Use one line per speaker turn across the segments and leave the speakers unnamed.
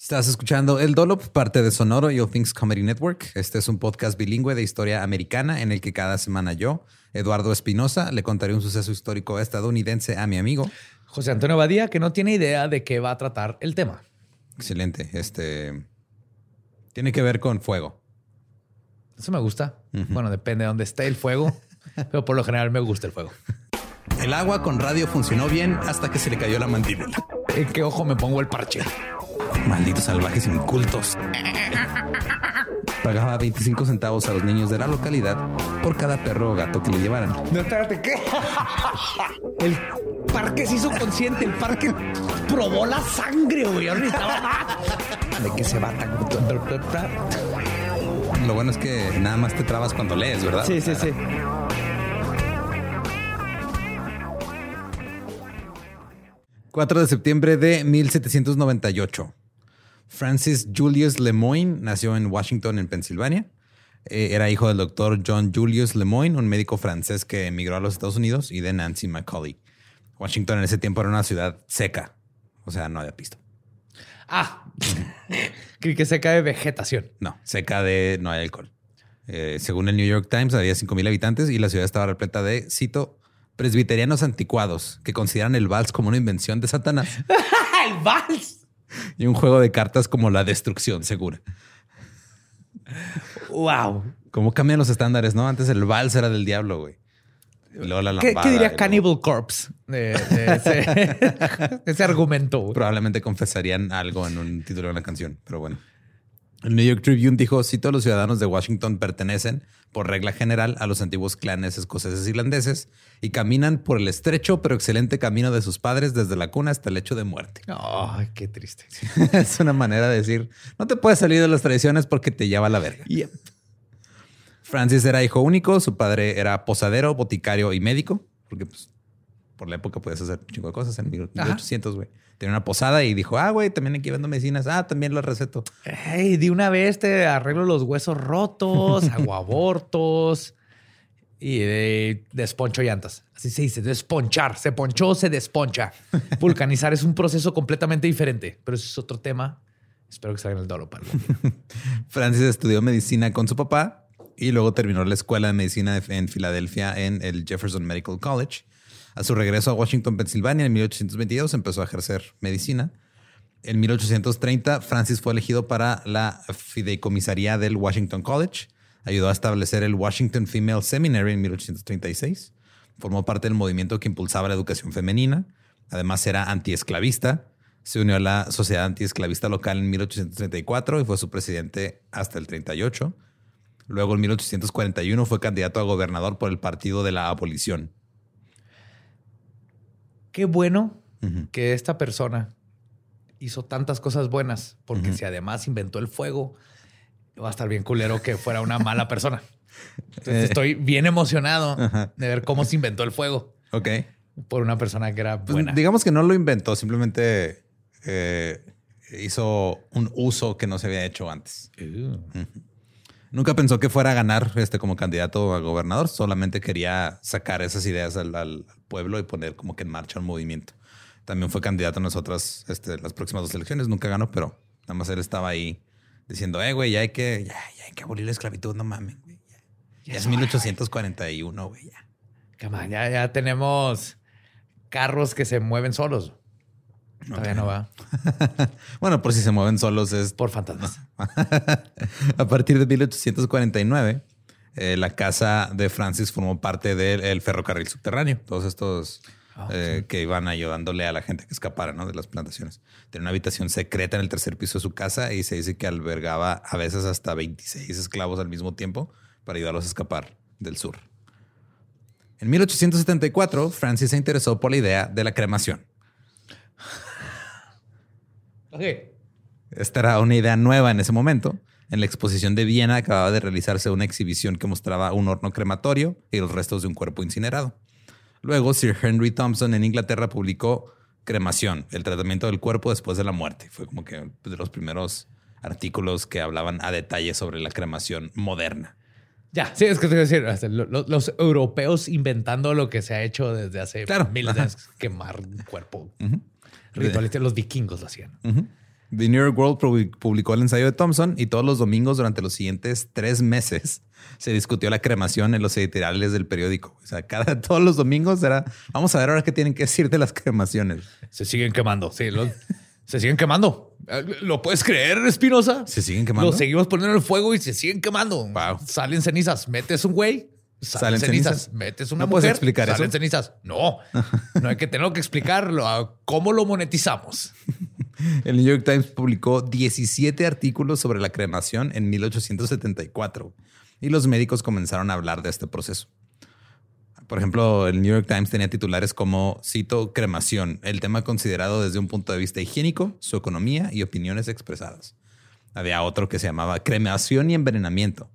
Estás escuchando El Dolop, parte de Sonoro y All Things Comedy Network. Este es un podcast bilingüe de historia americana en el que cada semana yo, Eduardo Espinosa, le contaré un suceso histórico estadounidense a mi amigo
José Antonio Badía, que no tiene idea de qué va a tratar el tema.
Excelente. Este tiene que ver con fuego.
Eso me gusta. Bueno, depende de dónde esté el fuego, pero por lo general me gusta el fuego.
El agua con radio funcionó bien hasta que se le cayó la mandíbula.
¿En qué ojo me pongo el parche?
Malditos salvajes incultos. Pagaba 25 centavos a los niños de la localidad por cada perro o gato que le llevaran.
No, espérate, ¿qué? El parque se hizo consciente, el parque probó la sangre, güey. Ahora. ¿De qué se va tan...
Lo bueno es que nada más te trabas cuando lees, ¿verdad?
Sí, sí, sí.
...4 de septiembre de 1798. Francis Julius Lemoyne nació en Washington, en Pensilvania. Eh, era hijo del doctor John Julius Lemoyne, un médico francés que emigró a los Estados Unidos, y de Nancy Macaulay. Washington en ese tiempo era una ciudad seca, o sea, no había pisto.
Ah, creí que seca de vegetación.
No, seca de no hay alcohol. Eh, según el New York Times, había 5.000 habitantes y la ciudad estaba repleta de, cito, presbiterianos anticuados que consideran el vals como una invención de Satanás.
¡El vals!
Y un juego de cartas como la destrucción segura.
¡Wow!
¿Cómo cambian los estándares, no? Antes el vals era del diablo, güey. Y luego la
¿Qué, diría
luego-
Cannibal Corpse de, de ese, ese argumento? güey?
Probablemente confesarían algo en un título de una canción, pero bueno. El New York Tribune dijo, si todos los ciudadanos de Washington pertenecen, por regla general, a los antiguos clanes escoceses e irlandeses y caminan por el estrecho pero excelente camino de sus padres desde la cuna hasta el lecho de muerte.
Ay, qué triste.
es una manera de decir, no te puedes salir de las tradiciones porque te lleva a la verga.
Yep.
Francis era hijo único, su padre era posadero, boticario y médico, porque pues, por la época puedes hacer un chingo de cosas en 1800, güey. Tenía una posada y dijo, ah, güey, también aquí vendo medicinas. Ah, también lo receto.
Hey, de una vez te arreglo los huesos rotos, hago abortos y de desponcho llantas. Así se dice, desponchar. Se ponchó, se desponcha. Vulcanizar es un proceso completamente diferente, pero eso es otro tema. Espero que salga en el dolo.
Francis estudió medicina con su papá y luego terminó la escuela de medicina en Filadelfia en el Jefferson Medical College. A su regreso a Washington, Pensilvania, en 1822 empezó a ejercer medicina. En 1830, Francis fue elegido para la fideicomisaría del Washington College. Ayudó a establecer el Washington Female Seminary en 1836. Formó parte del movimiento que impulsaba la educación femenina. Además, era antiesclavista. Se unió a la Sociedad Antiesclavista Local en 1834 y fue su presidente hasta el 38. Luego, en 1841, fue candidato a gobernador por el Partido de la Abolición.
Qué bueno que esta persona hizo tantas cosas buenas, porque si además inventó el fuego, va a estar bien culero que fuera una mala persona. Entonces eh. estoy bien emocionado de ver cómo se inventó el fuego.
Ok.
Por una persona que era
pues,
buena.
digamos que no lo inventó, simplemente eh, hizo un uso que no se había hecho antes. Uh. Nunca pensó que fuera a ganar este como candidato a gobernador, solamente quería sacar esas ideas al pueblo y poner como que en marcha un movimiento. También fue candidato en nosotras este, las próximas dos elecciones. Nunca ganó, pero nada más él estaba ahí diciendo, eh, güey, ya hay que, ya, hay que abolir la esclavitud, no mames, güey. Ya, es 1841, güey, ya.
ya, ya tenemos carros que se mueven solos. Todavía no va.
bueno, por si se mueven solos es...
Por fantasmas.
a partir de 1849, eh, la casa de Francis formó parte del ferrocarril subterráneo. Todos estos Ah, eh, que iban ayudándole a la gente que escapara ¿no? de las plantaciones. Tenía una habitación secreta en el tercer piso de su casa y se dice que albergaba a veces hasta 26 esclavos al mismo tiempo para ayudarlos a escapar del sur. En 1874, Francis se interesó por la idea de la cremación. Esta era una idea nueva en ese momento. En la exposición de Viena acababa de realizarse una exhibición que mostraba un horno crematorio y los restos de un cuerpo incinerado. Luego, Sir Henry Thompson en Inglaterra publicó Cremación, el tratamiento del cuerpo después de la muerte. Fue como que de los primeros artículos que hablaban a detalle sobre la cremación moderna.
Ya, sí, es que te voy a decir, los, europeos inventando lo que se ha hecho desde hace miles de años, quemar un cuerpo. Rituales, los vikingos lo hacían.
The New York World publicó el ensayo de Thompson y todos los domingos durante los siguientes tres meses se discutió la cremación en los editoriales del periódico. O sea, cada, todos los domingos era, vamos a ver ahora qué tienen que decir de las cremaciones.
Se siguen quemando, sí, se siguen quemando. ¿Lo puedes creer, Espinosa?
Se siguen quemando.
Lo seguimos poniendo en el fuego y se siguen quemando. Wow. Salen cenizas, metes un güey, Salen, cenizas. Metes una
¿No puedes explicar
salen cenizas. No, no hay que tenerlo que explicarlo. ¿Cómo lo monetizamos?
El New York Times publicó 17 artículos sobre la cremación en 1874 y los médicos comenzaron a hablar de este proceso. Por ejemplo, el New York Times tenía titulares como, cito, cremación, el tema considerado desde un punto de vista higiénico, su economía y opiniones expresadas. Había otro que se llamaba cremación y envenenamiento.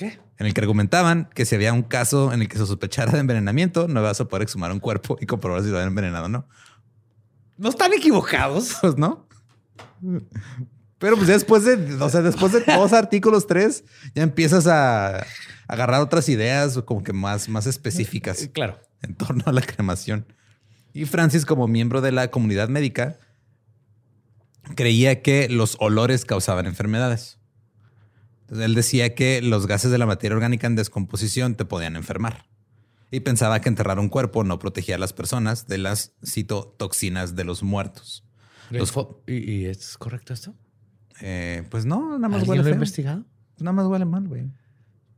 ¿Qué?
En el que argumentaban que si había un caso en el que se sospechara de envenenamiento, no vas a poder exhumar un cuerpo y comprobar si lo habían envenenado o no.
No están equivocados.
Pues no. Pero pues después de, o sea, después de dos artículos, tres, ya empiezas a agarrar otras ideas como que más, más específicas.
Claro.
En torno a la cremación. Y Francis, como miembro de la comunidad médica, creía que los olores causaban enfermedades. Entonces, él decía que los gases de la materia orgánica en descomposición te podían enfermar. Y pensaba que enterrar un cuerpo no protegía a las personas de las citotoxinas de los muertos.
¿Y, es correcto esto?
Eh, pues no, nada más huele
lo ha investigado?
Nada más huele mal, güey.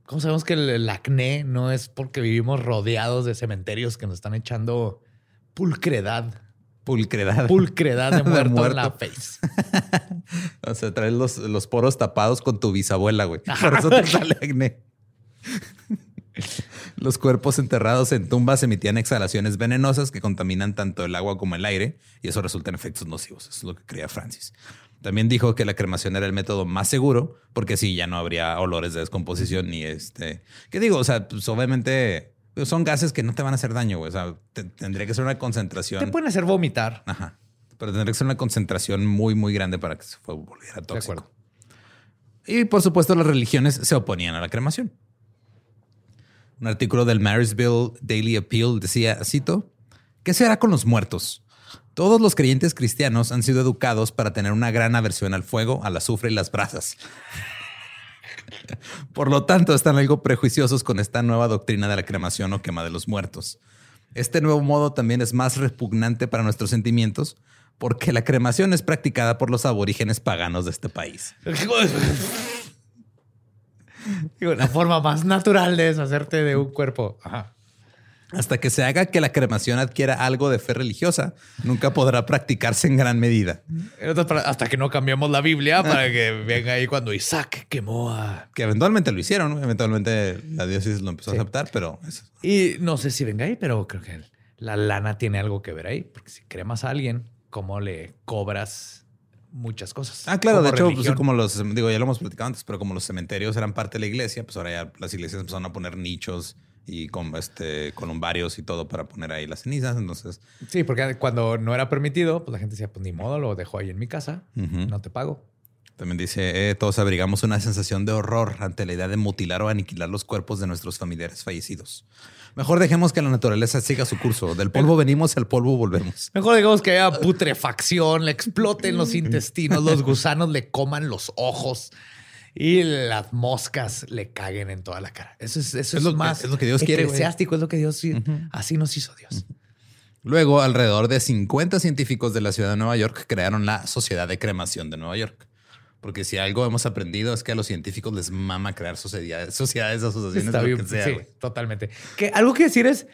¿Cómo sabemos que el, acné no es porque vivimos rodeados de cementerios que nos están echando pulcredad?
Pulcredad.
Pulcredad de muerto, en la face.
o sea, traes los, los, poros tapados con tu bisabuela, güey. Por eso te sale acné. Los cuerpos enterrados en tumbas emitían exhalaciones venenosas que contaminan tanto el agua como el aire y eso resulta en efectos nocivos. Eso es lo que creía Francis. También dijo que la cremación era el método más seguro porque así ya no habría olores de descomposición ni este. ¿Qué digo? O sea, pues obviamente son gases que no te van a hacer daño. O sea, tendría que ser una concentración.
Te pueden hacer vomitar.
Ajá. Pero tendría que ser una concentración muy, muy grande para que se volviera tóxico. De acuerdo. Y por supuesto, las religiones se oponían a la cremación. Un artículo del Marysville Daily Appeal decía, cito, ¿qué se hará con los muertos? Todos los creyentes cristianos han sido educados para tener una gran aversión al fuego, al azufre y las brasas. Por lo tanto, están algo prejuiciosos con esta nueva doctrina de la cremación o quema de los muertos. Este nuevo modo también es más repugnante para nuestros sentimientos porque la cremación es practicada por los aborígenes paganos de este país.
La forma más natural de deshacerte de un cuerpo.
Hasta que se haga que la cremación adquiera algo de fe religiosa, nunca podrá practicarse en gran medida.
Hasta que no cambiamos la Biblia para que venga ahí cuando Isaac quemó a...
Que eventualmente lo hicieron, eventualmente la diócesis lo empezó a aceptar, pero...
Y no sé si venga ahí, pero creo que la lana tiene algo que ver ahí, porque si cremas a alguien, ¿cómo le cobras muchas cosas.
Ah, claro, de hecho, pues, como los, digo, ya lo hemos platicado antes, pero como los cementerios eran parte de la iglesia, pues ahora ya las iglesias empezaron a poner nichos y con este columbarios y todo para poner ahí las cenizas. Entonces,
sí, porque cuando no era permitido, pues la gente decía, pues ni modo, lo dejo ahí en mi casa, no te pago.
También dice, eh, todos abrigamos una sensación de horror ante la idea de mutilar o aniquilar los cuerpos de nuestros familiares fallecidos. Mejor dejemos que la naturaleza siga su curso. Del polvo venimos, al polvo volvemos.
Mejor dejemos que haya putrefacción, le exploten los intestinos, los gusanos le coman los ojos y las moscas le caguen en toda la cara. Eso es, eso es, lo más.
Es lo que Dios quiere.
Eclesiástico es lo que Dios. Así nos hizo Dios.
Luego, alrededor de 50 científicos de la ciudad de Nueva York crearon la Sociedad de Cremación de Nueva York. Porque si algo hemos aprendido es que a los científicos les mama crear sociedades, sociedades asociaciones, sea. Sí,
totalmente. Que algo que decir es,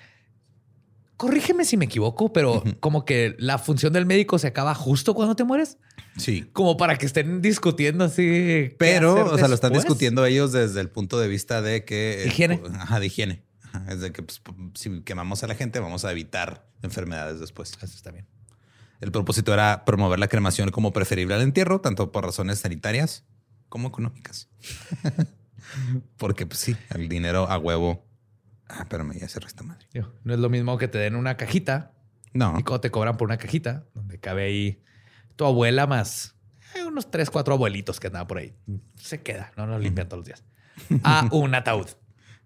corrígeme si me equivoco, pero como que la función del médico se acaba justo cuando te mueres.
Sí.
Como para que estén discutiendo así.
Pero, o sea, lo están discutiendo ellos desde el punto de vista de que...
Higiene.
Ajá, de higiene. Es de que pues, si quemamos a la gente vamos a evitar enfermedades después.
Eso está bien.
El propósito era promover la cremación como preferible al entierro, tanto por razones sanitarias como económicas. Porque, pues sí, el dinero a huevo. Ah, pero me ya cerró esta madre.
No es lo mismo que te den una cajita.
No.
Y cuando te cobran por una cajita, donde cabe ahí tu abuela más eh, unos tres, cuatro abuelitos que andaban por ahí. Se queda, no nos limpian todos los días. A un ataúd.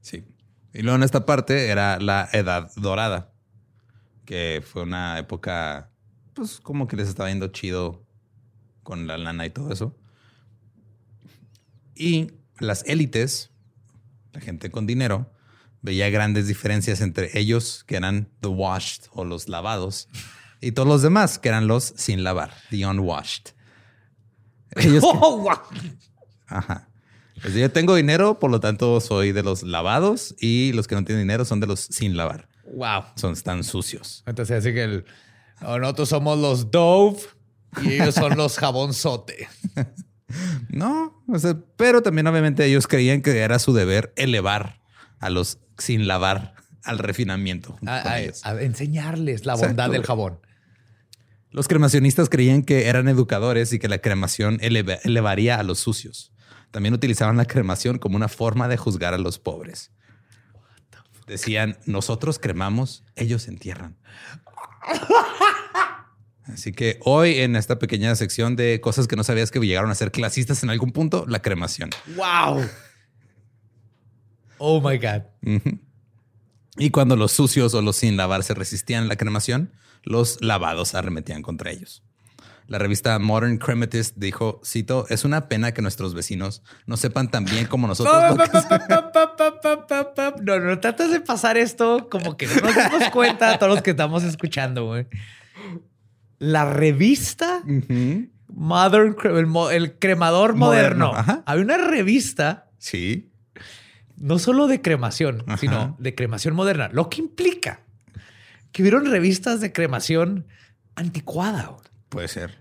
Sí. Y luego en esta parte era la Edad Dorada, que fue una época pues como que les estaba yendo chido con la lana y todo eso. Y las élites, la gente con dinero, veía grandes diferencias entre ellos, que eran the washed o los lavados, y todos los demás, que eran los sin lavar, the unwashed. Ellos, oh, Ajá. Pues yo tengo dinero, por lo tanto soy de los lavados y los que no tienen dinero son de los sin lavar.
Wow.
Son tan sucios.
Entonces, así que el, nosotros somos los Dove y ellos son los jabonzote.
No, pero también obviamente ellos creían que era su deber elevar a los sin lavar al refinamiento.
A, enseñarles la bondad del jabón.
Los cremacionistas creían que eran educadores y que la cremación elevaría a los sucios. También utilizaban la cremación como una forma de juzgar a los pobres. Decían, nosotros cremamos, ellos entierran. Así que hoy en esta pequeña sección de cosas que no sabías que llegaron a ser clasistas en algún punto, la cremación.
Wow. Oh my God.
Y cuando los sucios o los sin lavar se resistían a la cremación, los lavados arremetían contra ellos. La revista Modern Crematist dijo, cito, es una pena que nuestros vecinos no sepan tan bien como nosotros.
No, no tratas de pasar esto como que no nos damos cuenta a todos los que estamos escuchando, güey. La revista Modern, el, cremador moderno. Había una revista.
Sí.
No solo de cremación, sino de cremación moderna. Lo que implica que hubieron revistas de cremación anticuada.
Puede ser.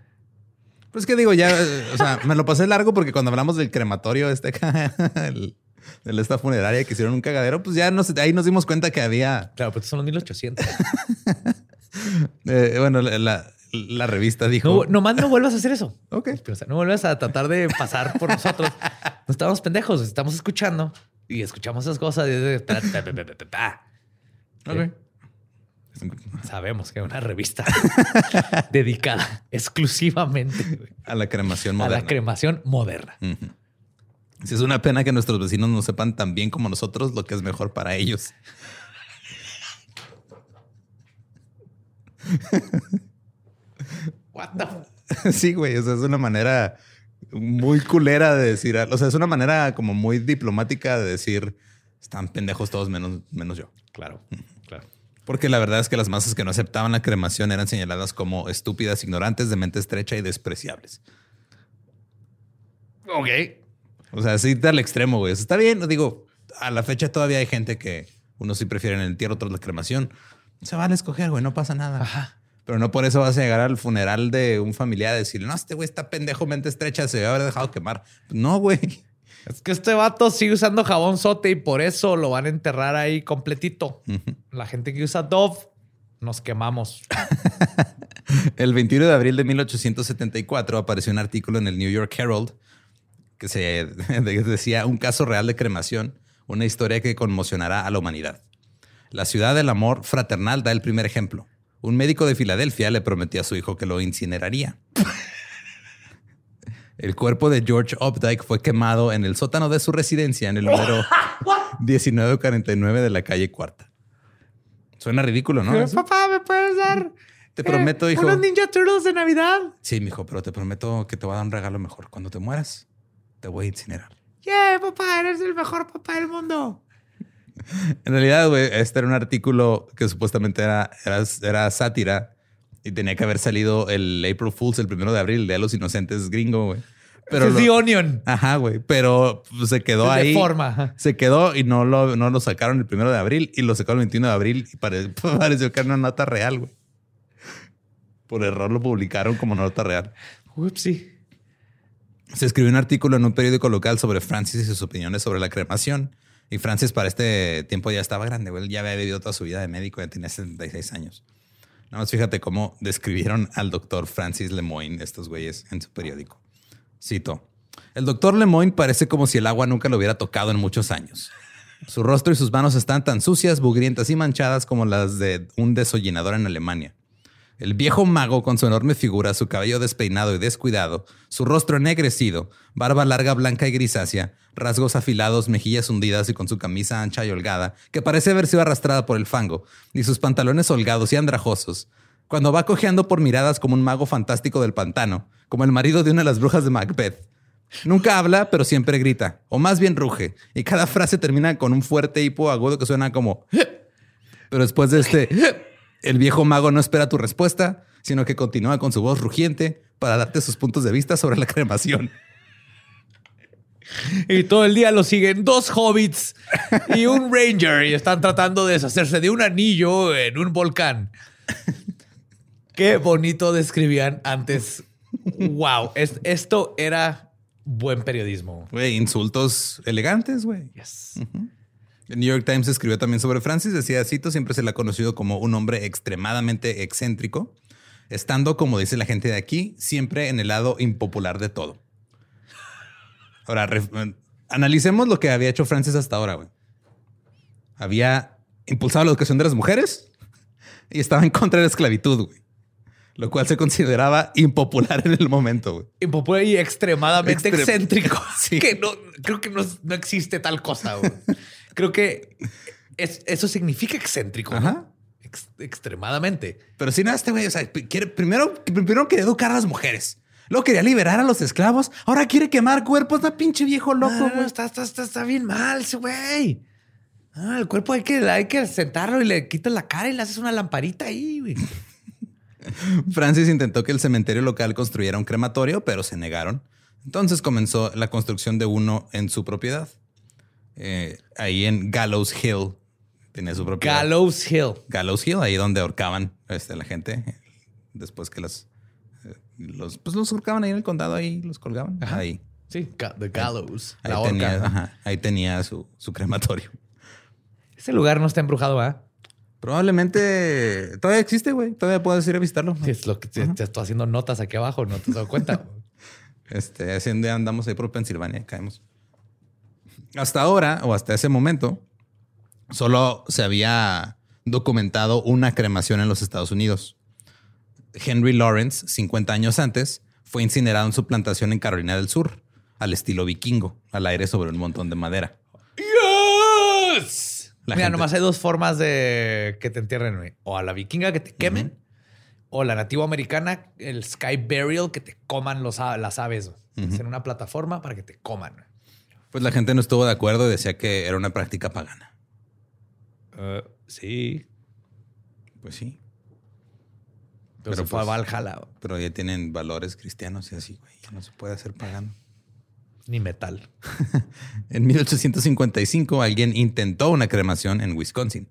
Pues que digo, ya, o sea, me lo pasé largo porque cuando hablamos del crematorio, este, el, de esta funeraria que hicieron un cagadero, pues ya ahí nos dimos cuenta que había.
Claro, pues son los 1800.
Eh, bueno, la, revista dijo.
No, nomás no vuelvas a hacer eso.
ok.
no vuelvas a tratar de pasar por nosotros. No estamos pendejos, estamos escuchando y escuchamos esas cosas. Y... Sabemos que es una revista dedicada exclusivamente
a la cremación moderna.
A la cremación moderna.
Si es una pena que nuestros vecinos no sepan tan bien como nosotros lo que es mejor para ellos.
What
Sí, güey. O sea, es una manera muy culera de decir. O sea, es una manera como muy diplomática de decir están pendejos todos menos, menos yo.
Claro, claro.
Porque la verdad es que las masas que no aceptaban la cremación eran señaladas como estúpidas, ignorantes, de mente estrecha y despreciables.
Ok.
O sea, sí, al extremo, güey. Está bien, digo, a la fecha todavía hay gente que unos sí prefieren el entierro, otros la cremación. Se van a escoger, güey, no pasa nada.
Ajá.
Pero no por eso vas a llegar al funeral de un familiar y decirle, no, este güey está pendejo, mente estrecha, se debe haber dejado quemar. No, güey.
Es que este vato sigue usando jabón sote y por eso lo van a enterrar ahí completito. La gente que usa Dove, nos quemamos.
El 21 de abril de 1874 apareció un artículo en el New York Herald que se decía un caso real de cremación, una historia que conmocionará a la humanidad. La ciudad del amor fraternal da el primer ejemplo. Un médico de Filadelfia le prometió a su hijo que lo incineraría. El cuerpo de George Updike fue quemado en el sótano de su residencia en el número 1949 de la calle Cuarta. Suena ridículo, ¿no?
Papá, ¿me puedes dar?
Te prometo, hijo.
Unos Ninja Turtles de Navidad.
Sí, mijo, pero te prometo que te voy a dar un regalo mejor. Cuando te mueras, te voy a incinerar.
Yeah, papá, eres el mejor papá del mundo.
En realidad, güey, este era un artículo que supuestamente era, era, era sátira y tenía que haber salido el April Fools el primero de abril, de los Inocentes gringo, güey.
Pero es
lo-
The Onion.
Ajá, güey. Pero pues, se quedó
Es de
ahí.
forma.
Se quedó y no lo, no lo sacaron el primero de abril y lo sacaron el 21 de abril y pare- pareció que era una nota real, güey. Por error lo publicaron como nota real.
Upsi.
Se escribió un artículo en un periódico local sobre Francis y sus opiniones sobre la cremación. Y Francis para este tiempo ya estaba grande, güey. Ya había vivido toda su vida de médico, ya tenía 76 años. Nada más fíjate cómo describieron al doctor Francis Lemoyne, estos güeyes, en su periódico. Cito. El doctor Lemoyne parece como si el agua nunca lo hubiera tocado en muchos años. Su rostro y sus manos están tan sucias, bugrientas y manchadas como las de un desollinador en Alemania. El viejo mago, con su enorme figura, su cabello despeinado y descuidado, su rostro ennegrecido, barba larga, blanca y grisácea, rasgos afilados, mejillas hundidas y con su camisa ancha y holgada, que parece haber sido arrastrada por el fango, y sus pantalones holgados y andrajosos, cuando va cojeando por miradas como un mago fantástico del pantano, como el marido de una de las brujas de Macbeth. Nunca habla, pero siempre grita, o más bien ruge, y cada frase termina con un fuerte hipo agudo que suena como... Pero después de este, el viejo mago no espera tu respuesta, sino que continúa con su voz rugiente para darte sus puntos de vista sobre la cremación.
Y todo el día lo siguen dos hobbits y un ranger y están tratando de deshacerse de un anillo en un volcán. Qué bonito describían antes. Wow, es- esto era buen periodismo.
Güey, insultos elegantes, güey.
Yes.
El New York Times escribió también sobre Francis. Decía, cito, siempre se le ha conocido como un hombre extremadamente excéntrico, estando, como dice la gente de aquí, siempre en el lado impopular de todo. Ahora, analicemos lo que había hecho Francis hasta ahora. Había impulsado la educación de las mujeres y estaba en contra de la esclavitud. Lo cual se consideraba impopular en el momento, güey.
Impopular y extremadamente
Extrem-
excéntrico.
Sí.
Que no, creo que no, no existe tal cosa. güey. Creo que es- eso significa excéntrico.
Ajá.
Ex- extremadamente.
Pero si no, este güey, o sea, quiere, primero, primero quería educar a las mujeres. Luego quería liberar a los esclavos. Ahora quiere quemar cuerpos. Está pinche viejo loco,
No,
güey.
está, está, está, está bien mal ese güey. Ah, el cuerpo hay que, hay que sentarlo y le quitas la cara y le haces una lamparita ahí, güey.
Francis intentó que el cementerio local construyera un crematorio, pero se negaron. Entonces comenzó la construcción de uno en su propiedad. Eh, ahí en Gallows Hill. Tenía su propiedad.
Gallows Hill.
Gallows Hill, ahí donde ahorcaban este, la gente. Después que las... eh, Los, pues los ahorcaban ahí en el condado, ahí los colgaban. Ahí.
Sí, The Gallows.
Ahí
la
tenía,
horca.
ajá, ahí tenía su, su crematorio.
Ese lugar no está embrujado, ¿ah?
Probablemente todavía existe, güey. Todavía puedes ir a visitarlo.
Es lo que te, te estoy haciendo notas aquí abajo, no te has dado cuenta.
Este, así andamos ahí por Pensilvania, caemos. Hasta ahora, o hasta ese momento, solo se había documentado una cremación en los Estados Unidos. Henry Lawrence, 50 años antes, fue incinerado en su plantación en Carolina del Sur, al estilo vikingo, al aire sobre un montón de madera.
¡Yes!
La
Mira,
gente-
nomás hay dos formas de que te entierren, güey. O a la vikinga que te quemen, O la nativa americana, el Sky Burial, que te coman los, las aves. güey. Hacen una plataforma para que te coman.
Pues la gente no estuvo de acuerdo y decía que era una práctica pagana.
Eh, sí.
Pues sí.
Pero,
Pero
se fue a
pues-
Valhalla. güey.
Pero ya tienen valores cristianos y así, güey. Ya no se puede hacer pagano.
Ni metal.
En 1855 alguien intentó una cremación en Wisconsin.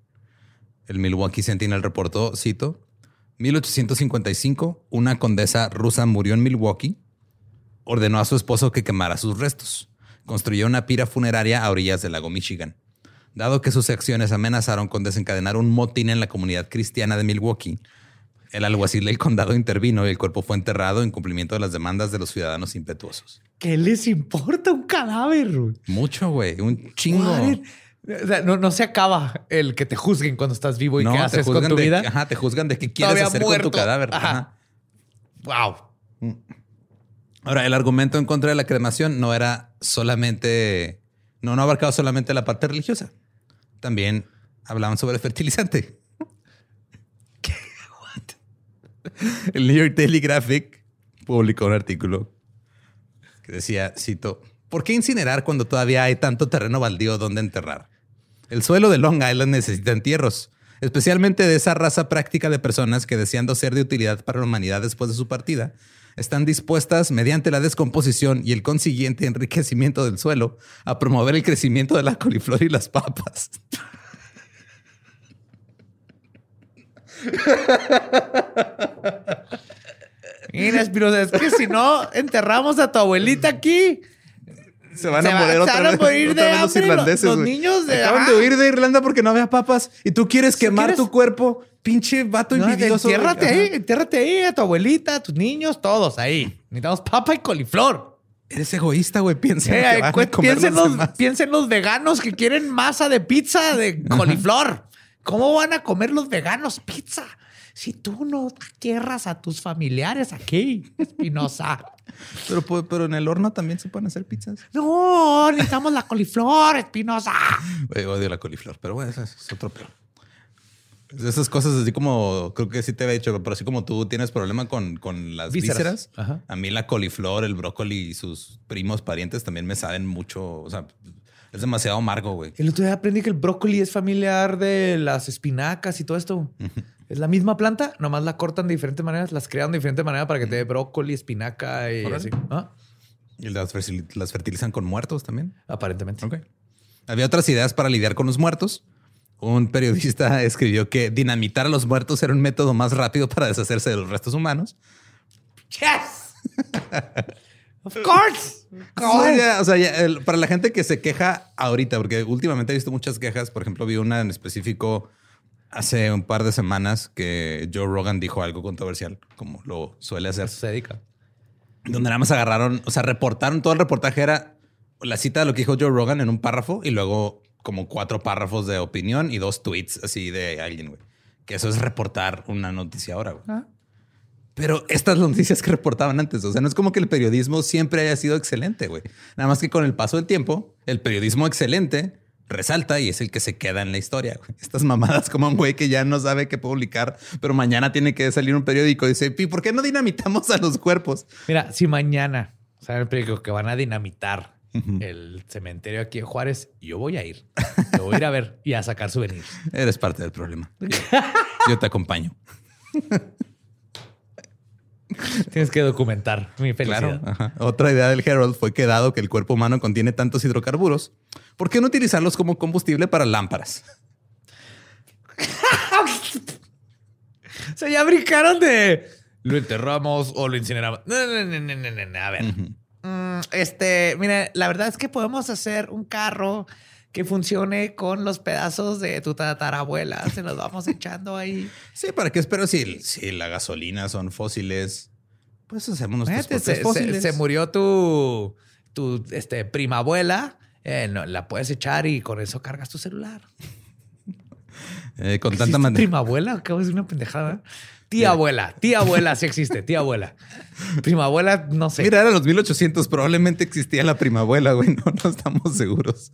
El Milwaukee Sentinel reportó, cito, 1855, una condesa rusa murió en Milwaukee, ordenó a su esposo que quemara sus restos, construyó una pira funeraria a orillas del lago Michigan. Dado que sus acciones amenazaron con desencadenar un motín en la comunidad cristiana de Milwaukee, el alguacil del condado intervino y el cuerpo fue enterrado en cumplimiento de las demandas de los ciudadanos impetuosos.
¿Qué les importa un cadáver? güey?
Mucho, güey, un chingo.
O sea, no, no se acaba el que te juzguen cuando estás vivo y qué
te
haces con tu
de-
vida.
Ajá, te juzgan de qué quieres
Todavía
hacer con tu cadáver.
Ajá.
Ajá.
Wow.
Ahora, el argumento en contra de la cremación no era solamente, no, no abarcaba solamente la parte religiosa. También hablaban sobre el fertilizante. ¿Qué? What? El New York Daily Graphic publicó un artículo decía, cito, ¿por qué incinerar cuando todavía hay tanto terreno baldío donde enterrar? El suelo de Long Island necesita entierros, especialmente de esa raza práctica de personas que deseando ser de utilidad para la humanidad después de su partida, están dispuestas, mediante la descomposición y el consiguiente enriquecimiento del suelo, a promover el crecimiento de la coliflor y las papas.
Mira, Espinosa, es que si no enterramos a tu abuelita aquí,
Se van
Se
a morir
se
otra
van a
vez,
morir
otra
de
vez los irlandeses.
los niños de-
Acaban de huir de Irlanda porque no había papas y tú quieres quemar
quieres-
tu cuerpo. Pinche vato
no,
envidioso.
entiérrate ahí, entiérrate ahí, a tu abuelita, a tus niños, todos ahí. Necesitamos papa y coliflor.
Eres egoísta, güey. Piensa
Eh,
en que van a
cu-
comer
piensen,
los
los,
demás.
piensen los veganos que quieren masa de pizza de coliflor. ¿Cómo van a comer los veganos pizza? Si tú no tierras a tus familiares aquí, Espinosa.
Pero, pu- pero en el horno también se pueden hacer pizzas.
No, necesitamos la coliflor, Espinosa.
Odio la coliflor, pero bueno, eso es otro peor. Pues Esas cosas así como, creo que sí te había dicho, pero así como tú tienes problema con, con las
Vísceras.
vísceras, a mí la coliflor, el brócoli y sus primos parientes también me saben mucho, o sea, es demasiado amargo, güey.
El otro día aprendí que el brócoli es familiar de las espinacas y todo esto. Es la misma planta, nomás la cortan de diferentes maneras, las crean de diferente manera para que te dé brócoli, espinaca y
Órale.
así. ¿Ah?
Y las, fertil- las fertilizan con muertos también.
Aparentemente.
Ok. Había otras ideas para lidiar con los muertos. Un periodista escribió que dinamitar a los muertos era un método más rápido para deshacerse de los restos humanos.
Yes. of course.
O sea, ya- o sea, ya, el- para la gente que se queja ahorita, porque últimamente he visto muchas quejas. Por ejemplo, vi una en específico hace un par de semanas que Joe Rogan dijo algo controversial, como lo suele hacer,
Eso se dedica.
donde nada más agarraron, o sea, reportaron, todo el reportaje era la cita de lo que dijo Joe Rogan en un párrafo y luego como cuatro párrafos de opinión y dos tweets así de alguien, güey. Que eso es reportar una noticia ahora, güey.
Ah.
Pero estas noticias que reportaban antes, o sea, no es como que el periodismo siempre haya sido excelente, güey. Nada más que con el paso del tiempo, el periodismo excelente resalta y es el que se queda en la historia. güey. Estas mamadas como un güey que ya no sabe qué publicar, pero mañana tiene que salir un periódico y dice, "Pi, ¿por qué no dinamitamos a los cuerpos?
Mira, si mañana sale el periódico que van a dinamitar el cementerio aquí en Juárez, yo voy a ir. Yo voy a ir a ver y a sacar souvenirs.
Eres parte del problema. Yo, yo te acompaño.
Tienes que documentar mi felicidad.
Claro. Otra idea del Herald fue que dado que el cuerpo humano contiene tantos hidrocarburos, ¿por qué no utilizarlos como combustible para lámparas?
O sea, ya brincaron de lo enterramos o lo incineramos. No, no, no, no, no, no, no. A ver. Mm, este, mire, la verdad es que podemos hacer un carro que funcione con los pedazos de tu tatarabuela. Se los vamos echando ahí.
Sí, ¿para qué espero si, si la gasolina son fósiles? Pues hacemos nuestros propios
se, se-
fósiles.
se murió tu, tu este, prima abuela. Eh, no, la puedes echar y con eso cargas tu celular.
Eh, con
¿Existe
tanta manera.
prima abuela? Acabo de decir una pendejada. ¿eh? Tía abuela, tía abuela, sí existe, tía abuela. Prima abuela, no sé.
Mira, eran los 1800, probablemente existía la primabuela, güey. No, no estamos seguros.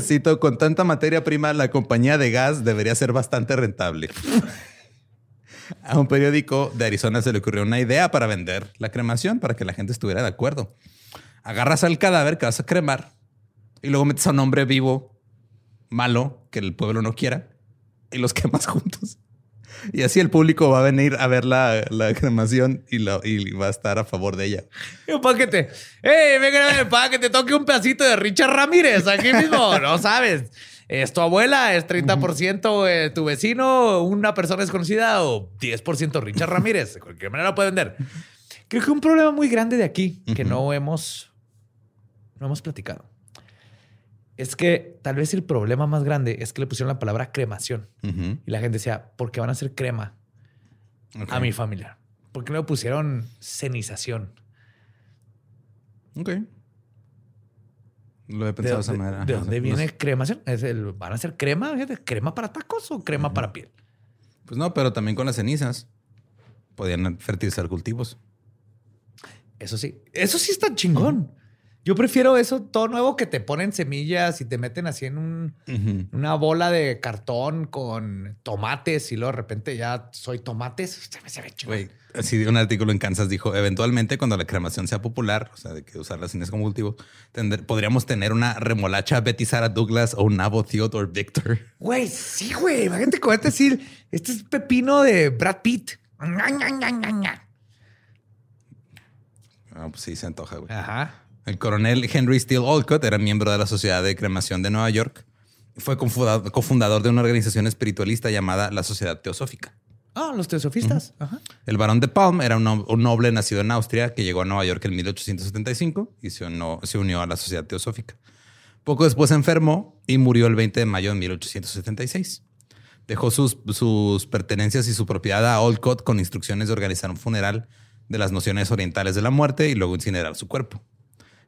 Cito, con tanta materia prima, la compañía de gas debería ser bastante rentable. A un periódico de Arizona se le ocurrió una idea para vender la cremación, para que la gente estuviera de acuerdo. Agarras al cadáver que vas a cremar y luego metes a un hombre vivo, malo, que el pueblo no quiera, y los quemas juntos. Y así el público va a venir a ver la, la cremación y, la- y va a estar a favor de ella.
Y un paquete. ¡Ey, venga, para que te toque un pedacito de Richard Ramírez aquí mismo! No sabes. ¿Es tu abuela? ¿Es 30% eh, tu vecino? ¿Una persona desconocida? ¿O 10% Richard Ramírez? De cualquier manera lo puede vender. Creo que un problema muy grande de aquí que no hemos, no hemos platicado es que tal vez el problema más grande es que le pusieron la palabra cremación. Y la gente decía, ¿por qué van a hacer crema a mi familia? ¿Por qué no le pusieron cenización?
Ok. Lo he
¿De,
pensado de esa manera.
de dónde viene cremación? ¿Es el- ¿Van a hacer crema? ¿Crema para tacos o crema para piel?
Pues no, pero también con las cenizas podían fertilizar cultivos.
Eso sí. Eso sí está chingón. Yo prefiero eso todo nuevo que te ponen semillas y te meten así en un- una bola de cartón con tomates y luego de repente ya soy tomates. Se me, se me.
Güey, así un artículo en Kansas dijo, eventualmente cuando la cremación sea popular, o sea, de que usar las cenizas como cultivo, podríamos tener una remolacha Betty Sarah Douglas o un nabo Theodore Victor.
Güey, sí, güey. Imagínate cómo decir, este es pepino de Brad Pitt.
Ah, pues sí, se antoja, güey.
Ajá.
El coronel Henry Steele Olcott era miembro de la Sociedad de Cremación de Nueva York. Fue cofundador de una organización espiritualista llamada la Sociedad Teosófica.
Ah, los teosofistas. Ajá.
El barón de Palm era un, no- un noble nacido en Austria que llegó a Nueva York en 1875 y se unió, se unió a la Sociedad Teosófica. Poco después se enfermó y murió el 20 de mayo de 1876. Dejó sus, sus pertenencias y su propiedad a Olcott con instrucciones de organizar un funeral de las nociones orientales de la muerte y luego incinerar su cuerpo.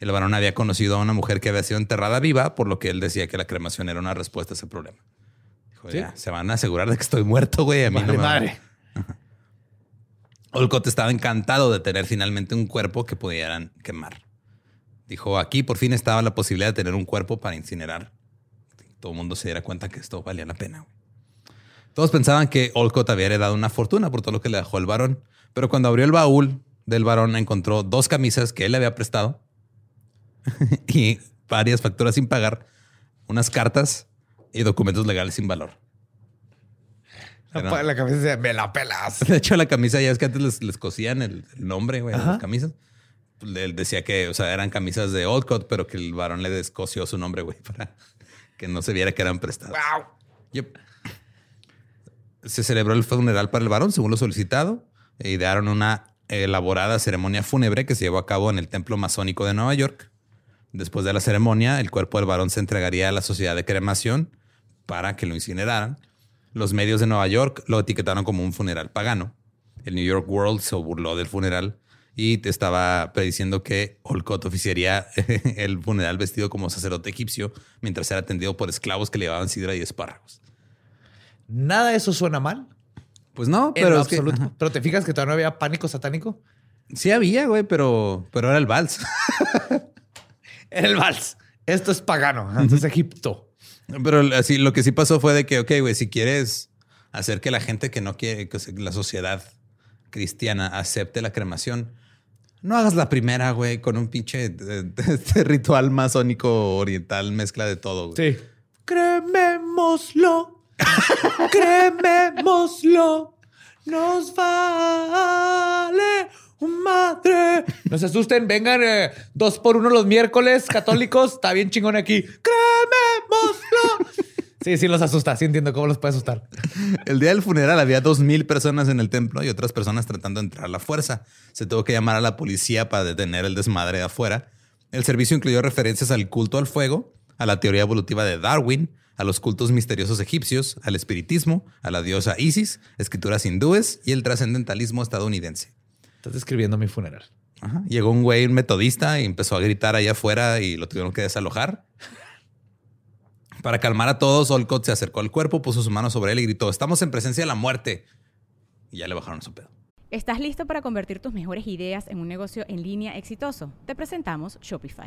El varón había conocido a una mujer que había sido enterrada viva, por lo que él decía que la cremación era una respuesta a ese problema. Dijo,
Sí.
ya, se van a asegurar de que estoy muerto, güey. A mí no
Vale,
me
madre.
Olcott estaba encantado de tener finalmente un cuerpo que pudieran quemar. Dijo, aquí por fin estaba la posibilidad de tener un cuerpo para incinerar. Todo el mundo se diera cuenta que esto valía la pena. güey. Todos pensaban que Olcott había heredado una fortuna por todo lo que le dejó el varón, pero cuando abrió el baúl del varón encontró dos camisas que él le había prestado y varias facturas sin pagar, unas cartas y documentos legales sin valor.
La, dice, me la pelas.
de hecho, la camisa ya es que antes les, les cosían el, el nombre, güey, las camisas. Pues, Él decía que, o sea, eran camisas de Olcott, pero que el varón le descosió su nombre, güey, para que no se viera que eran prestadas.
Wow.
Yep. Se celebró el funeral para el varón, según lo solicitado. e Idearon una elaborada ceremonia fúnebre que se llevó a cabo en el templo masónico de Nueva York. Después de la ceremonia, el cuerpo del varón se entregaría a la sociedad de cremación para que lo incineraran. Los medios de Nueva York lo etiquetaron como un funeral pagano. El New York World se burló del funeral y te estaba prediciendo que Olcott oficiaría el funeral vestido como sacerdote egipcio mientras era atendido por esclavos que le llevaban sidra y espárragos.
Nada de eso suena mal.
Pues no,
En
pero
lo
es que-
absoluto.
ajá.
Pero te fijas que todavía no había pánico satánico.
sí había, güey, pero, pero era el vals.
En el vals. Esto es pagano. Esto es Egipto.
Pero así, lo que sí pasó fue de que, ok, güey, si quieres hacer que la gente que no quiere, que la sociedad cristiana acepte la cremación, no hagas la primera, güey, con un pinche eh, este ritual masónico oriental, mezcla de todo. güey.
Sí. Cremémoslo. Cremémoslo. Nos vale madre. No se asusten, vengan eh, dos por uno los miércoles católicos. Está bien chingón aquí. Cremémoslo. Sí, sí los asusta. Sí entiendo cómo los puede asustar.
El día del funeral había dos mil personas en el templo y otras personas tratando de entrar a la fuerza. Se tuvo que llamar a la policía para detener el desmadre de afuera. El servicio incluyó referencias al culto al fuego, a la teoría evolutiva de Darwin, a los cultos misteriosos egipcios, al espiritismo, a la diosa Isis, escrituras hindúes y el trascendentalismo estadounidense.
Estás describiendo mi funeral.
Ajá. Llegó un güey, un metodista, y empezó a gritar allá afuera y lo tuvieron que desalojar. Para calmar a todos, Olcott se acercó al cuerpo, puso su mano sobre él y gritó, estamos en presencia de la muerte. Y ya le bajaron su pedo.
¿Estás listo para convertir tus mejores ideas en un negocio en línea exitoso? Te presentamos Shopify.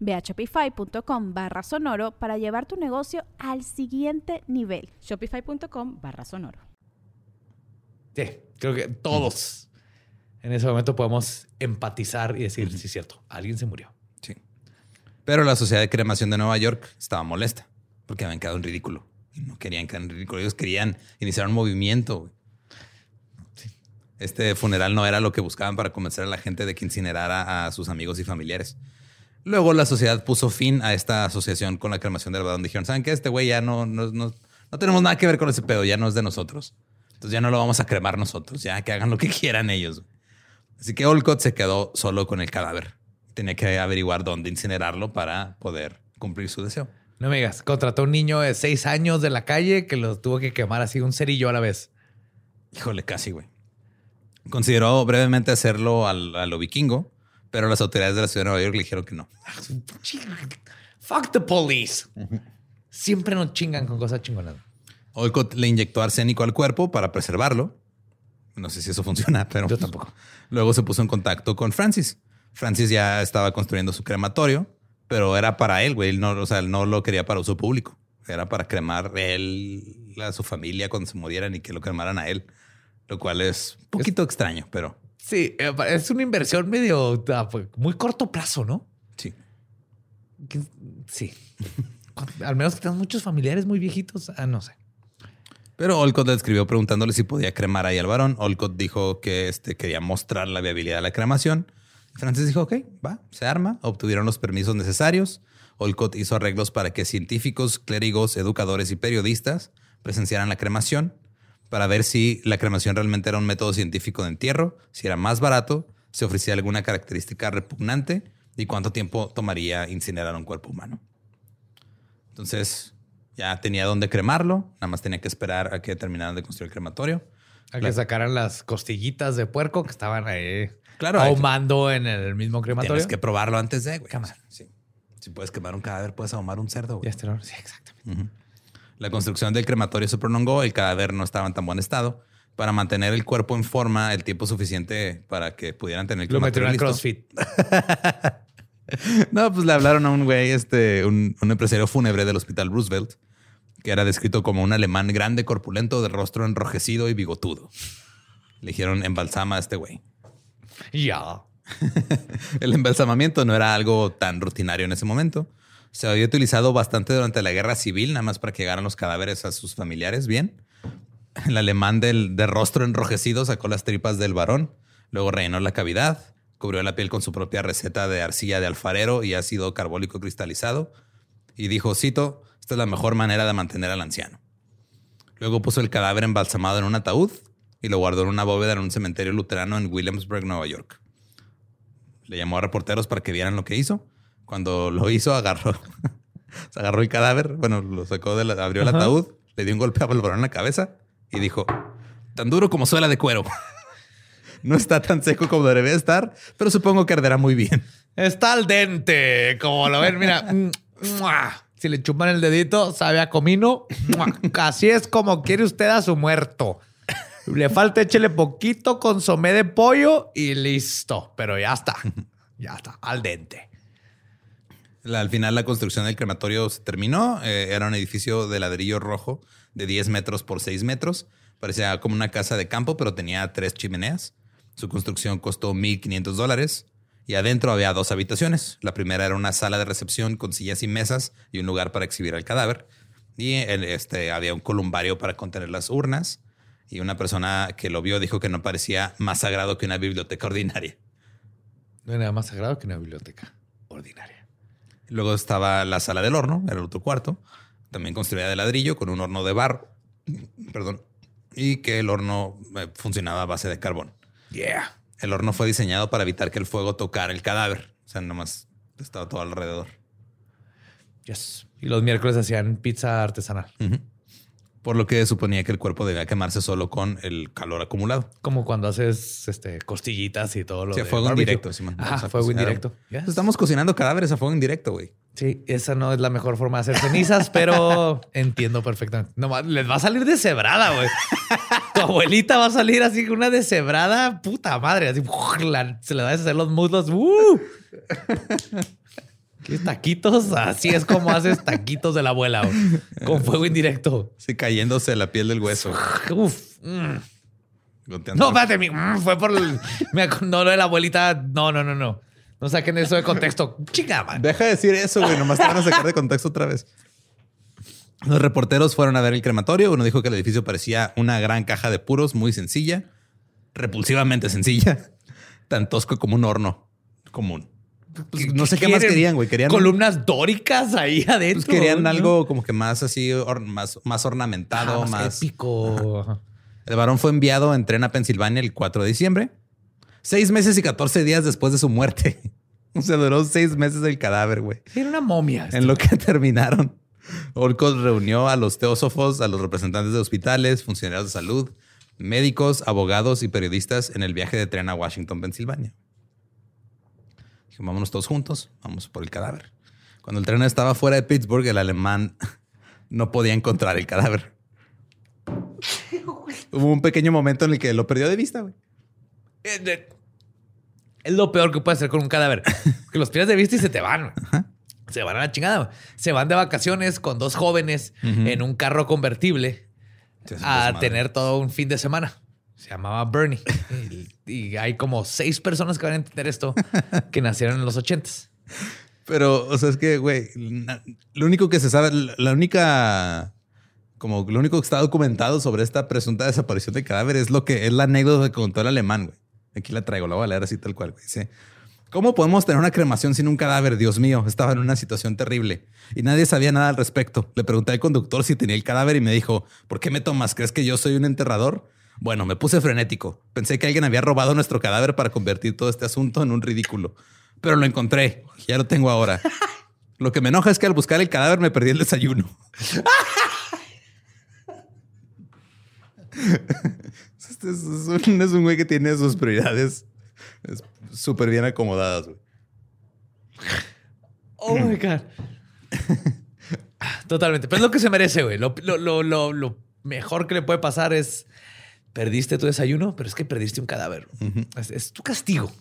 Ve a shopify.com barra sonoro para llevar tu negocio al siguiente nivel.
Shopify.com barra sonoro.
Sí, creo que todos en ese momento podemos empatizar y decir, sí, es cierto, alguien se murió.
Sí. Pero la Sociedad de Cremación de Nueva York estaba molesta porque habían quedado en ridículo. Y no querían quedar en ridículo. Ellos querían iniciar un movimiento. Este funeral no era lo que buscaban para convencer a la gente de que incinerara a sus amigos y familiares. Luego la sociedad puso fin a esta asociación con la cremación del varón. Dijeron, ¿saben qué? Este güey ya no, no, no, no tenemos nada que ver con ese pedo, ya no es de nosotros. Entonces ya no lo vamos a cremar nosotros, ya que hagan lo que quieran ellos. Así que Olcott se quedó solo con el cadáver. Tenía que averiguar dónde incinerarlo para poder cumplir su deseo.
No me digas, contrató un niño de seis años de la calle que lo tuvo que quemar así un cerillo a la vez.
Híjole, casi, güey. Consideró brevemente hacerlo a lo vikingo, pero las autoridades de la ciudad de Nueva York le dijeron que no.
Fuck the police. Siempre nos chingan con cosas chingonas.
Olcott le inyectó arsénico al cuerpo para preservarlo. No sé si eso funciona, pero
Yo tampoco.
Luego se puso en contacto con Francis. Francis ya estaba construyendo su crematorio, pero era para él, güey. No, o sea, él no lo quería para uso público. Era para cremar él, a su familia cuando se murieran y que lo cremaran a él. Lo cual es un poquito extraño, pero
Sí, eh, es una inversión medio ah, pues, muy corto plazo, ¿no?
sí.
Sí. Al menos que tengan muchos familiares muy viejitos. Ah, no sé.
Pero Olcott le escribió preguntándole si podía cremar ahí al varón. Olcott dijo que este, quería mostrar la viabilidad de la cremación. Francis dijo, ok, va, se arma. Obtuvieron los permisos necesarios. Olcott hizo arreglos para que científicos, clérigos, educadores y periodistas presenciaran la cremación para ver si la cremación realmente era un método científico de entierro, si era más barato, si ofrecía alguna característica repugnante y cuánto tiempo tomaría incinerar un cuerpo humano. Entonces ya tenía dónde cremarlo, nada más tenía que esperar a que terminaran de construir el crematorio.
A que sacaran las costillitas de puerco que estaban ahí
Claro, hay
ahumando en el mismo crematorio.
Tienes que probarlo antes de, güey. Sí. Si puedes quemar un cadáver, puedes ahumar un cerdo. güey.
Sí, exactamente.
La construcción del crematorio se prolongó, el cadáver no estaba en tan buen estado. Para mantener el cuerpo en forma el tiempo suficiente para que pudieran tener el
Lo metieron
crematorio.
CrossFit.
No, pues le hablaron a un güey, este, un, un empresario fúnebre del Hospital Roosevelt, que era descrito como un alemán grande, corpulento, de rostro enrojecido y bigotudo. Le dijeron embalsama a este güey.
Ya.
El embalsamamiento no era algo tan rutinario en ese momento. Se había utilizado bastante durante la guerra civil, nada más para que llegaran los cadáveres a sus familiares bien. El alemán del, de rostro enrojecido sacó las tripas del varón, luego rellenó la cavidad, cubrió la piel con su propia receta de arcilla de alfarero y ácido carbólico cristalizado y dijo, cito, esta es la mejor manera de mantener al anciano. Luego puso el cadáver embalsamado en un ataúd y lo guardó en una bóveda en un cementerio luterano en Williamsburg, Nueva York. Le llamó a reporteros para que vieran lo que hizo. Cuando lo hizo, agarró, se agarró el cadáver, bueno, lo sacó de la, abrió el ataúd, le dio un golpe a Balborón en la cabeza y dijo, tan duro como suela de cuero. No está tan seco como debería estar, pero supongo que arderá muy bien.
Está al dente. Como lo ven, mira. Mm. Si le chupan el dedito, sabe a comino. Así es como quiere usted a su muerto. Le falta échele poquito consomé de pollo y listo. Pero ya está. Ya está. Al dente.
Al final la construcción del crematorio se terminó. Eh, era un edificio de ladrillo rojo de 10 metros por 6 metros. Parecía como una casa de campo, pero tenía tres chimeneas. Su construcción costó 1.500 dólares y adentro había dos habitaciones. La primera era una sala de recepción con sillas y mesas y un lugar para exhibir el cadáver. Y este, había un columbario para contener las urnas. Y una persona que lo vio dijo que no parecía más sagrado que una biblioteca ordinaria.
No nada más sagrado que una biblioteca ordinaria.
Luego estaba la sala del horno, era el otro cuarto, también construida de ladrillo con un horno de barro. Perdón. Y que el horno eh, funcionaba a base de carbón.
Yeah.
El horno fue diseñado para evitar que el fuego tocara el cadáver. O sea, nomás estaba todo alrededor.
Yes. Y los miércoles hacían pizza artesanal.
Por lo que suponía que el cuerpo debía quemarse solo con el calor acumulado.
Como cuando haces este, costillitas y todo lo
Sí,
de
fuego
barbecue.
indirecto, Simón.
Ajá,
a
fuego indirecto. Yes.
Estamos cocinando cadáveres a fuego indirecto, güey.
Sí, esa no es la mejor forma de hacer cenizas, pero entiendo perfectamente. No, les va a salir deshebrada, güey. Tu abuelita va a salir así con una deshebrada, puta madre. Así la- se le va a hacer los muslos. ¡uh! ¿Qué taquitos? Así es como haces taquitos de la abuela. Con fuego indirecto.
Sí, cayéndose la piel del hueso.
Uf. mm. No, espérate, mi- mm, fue por el. me no, lo de la abuelita. No, no, no, no. No saquen eso de contexto. Chica, man.
Deja de decir eso, güey. Nomás te van a sacar de contexto otra vez. Los reporteros fueron a ver el crematorio. Uno dijo que el edificio parecía una gran caja de puros muy sencilla, repulsivamente sencilla, tan tosco como un horno común. Pues, no sé qué más querían, güey. Querían,
columnas dóricas ahí adentro.
pues, querían
¿no?
algo como que más así, or- más, más ornamentado,
Ajá,
más.
épico. Ajá.
El varón fue enviado en tren a Pensilvania el 4 de diciembre, seis meses y 14 días después de su muerte. O sea, duró seis meses el cadáver, güey.
Era una momia.
En lo que terminaron, Olcott reunió a los teósofos, a los representantes de hospitales, funcionarios de salud, médicos, abogados y periodistas en el viaje de tren a Washington, Pensilvania. Vámonos todos juntos, vamos por el cadáver. Cuando el tren estaba fuera de Pittsburgh, el alemán no podía encontrar el cadáver. Hubo un pequeño momento en el que lo perdió de vista, güey.
Eh, Es lo peor que puede hacer con un cadáver. Que los pierdes de vista y se te van. güey. Se van a la chingada. Se van de vacaciones con dos jóvenes en un carro convertible a tener todo un fin de semana. Se llamaba Bernie. y, y hay como seis personas que van a entender esto que nacieron en los ochentas.
Pero, o sea, es que, güey, lo único que se sabe, la- la única, como lo único que está documentado sobre esta presunta desaparición de cadáver es lo que es la anécdota que contó el alemán, güey. Aquí la traigo, la voy a leer así tal cual, güey. Dice, ¿cómo podemos tener una cremación sin un cadáver? Dios mío, estaba en una situación terrible y nadie sabía nada al respecto. Le pregunté al conductor si tenía el cadáver y me dijo, ¿por qué me tomas? ¿Crees que yo soy un enterrador? Bueno, me puse frenético. Pensé que alguien había robado nuestro cadáver para convertir todo este asunto en un ridículo. Pero lo encontré. Ya lo tengo ahora. Lo que me enoja es que al buscar el cadáver me perdí el desayuno. Este es, un, güey que tiene sus prioridades es- súper bien acomodadas. güey.
Oh my God. Totalmente. Pero es lo que se merece, güey. Lo mejor que le puede pasar es perdiste tu desayuno, pero es que perdiste un cadáver. es, es tu castigo.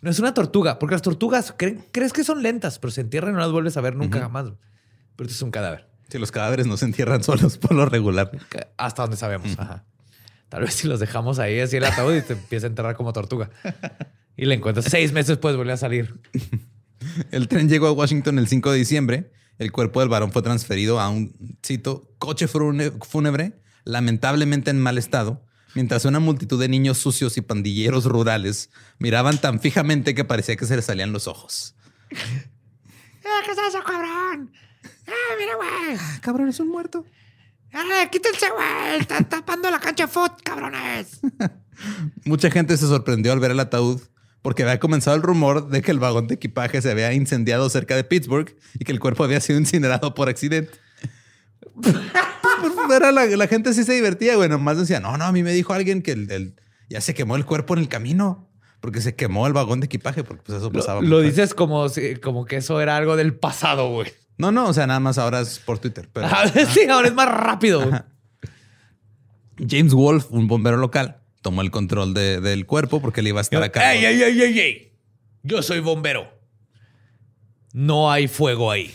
No es una tortuga, porque las tortugas creen- crees que son lentas, pero se entierran y no las vuelves a ver nunca jamás. Pero esto es un cadáver.
Si los cadáveres no se entierran solos por lo regular.
Hasta donde sabemos. Ajá. Tal vez si los dejamos ahí así el ataúd y te empieza a enterrar como tortuga. Y le encuentras seis meses después vuelve a salir.
El tren llegó a Washington el 5 de diciembre. El cuerpo del varón fue transferido a un, cito, coche fúnebre, lamentablemente en mal estado, mientras una multitud de niños sucios y pandilleros rurales miraban tan fijamente que parecía que se les salían los ojos.
Ah, ¿Qué es eso, cabrón? Ah, mira, güey.
Cabrón, es un muerto.
¡Ah, quítense, güey! Están tapando la cancha de foot, cabrones.
Mucha gente se sorprendió al ver el ataúd porque había comenzado el rumor de que el vagón de equipaje se había incendiado cerca de Pittsburgh y que el cuerpo había sido incinerado por accidente. Era la, la gente sí se divertía, güey. Nomás decía, no, no, a mí me dijo alguien que el, el- ya se quemó el cuerpo en el camino porque se quemó el vagón de equipaje, porque pues eso pasaba.
Lo, dices como, si- como que eso era algo del pasado, güey.
No, no, o sea, nada más ahora es por Twitter. Pero,
A ver, sí, ahora es más rápido. güey.
James Wolf, un bombero local, tomó el control de- del cuerpo porque le iba a estar a cargo.
¡Ey, ey, ey, ey, ey! Yo soy bombero. No hay fuego ahí.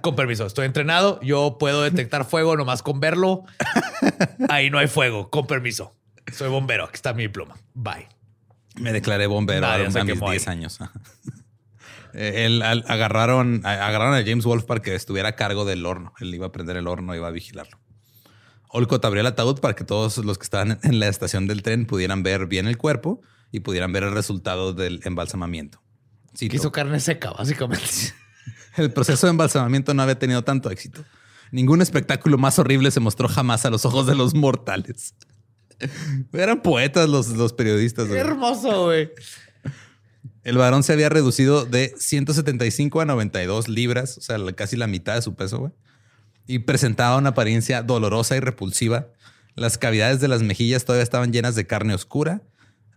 Con permiso, estoy entrenado. Yo puedo detectar fuego nomás con verlo. Ahí no hay fuego. Con permiso. Soy bombero. Aquí está mi diploma. Bye.
Me declaré bombero
Nadie
a, mis
quemó ahí.
10 años. Eh, Él, al- agarraron, a- agarraron a James Wolf para que estuviera a cargo del horno. Él iba a prender el horno, iba a vigilarlo. Olcott abrió el ataúd para que todos los que estaban en la estación del tren pudieran ver bien el cuerpo y pudieran ver el resultado del embalsamamiento. Cito,
Quiso carne seca, básicamente.
El proceso de embalsamamiento no había tenido tanto éxito. Ningún espectáculo más horrible se mostró jamás a los ojos de los mortales. Eran poetas los, los periodistas.
Qué hermoso, güey.
El varón se había reducido de 175 a 92 libras, o sea, casi la mitad de su peso, güey. Y presentaba una apariencia dolorosa y repulsiva. Las cavidades de las mejillas todavía estaban llenas de carne oscura.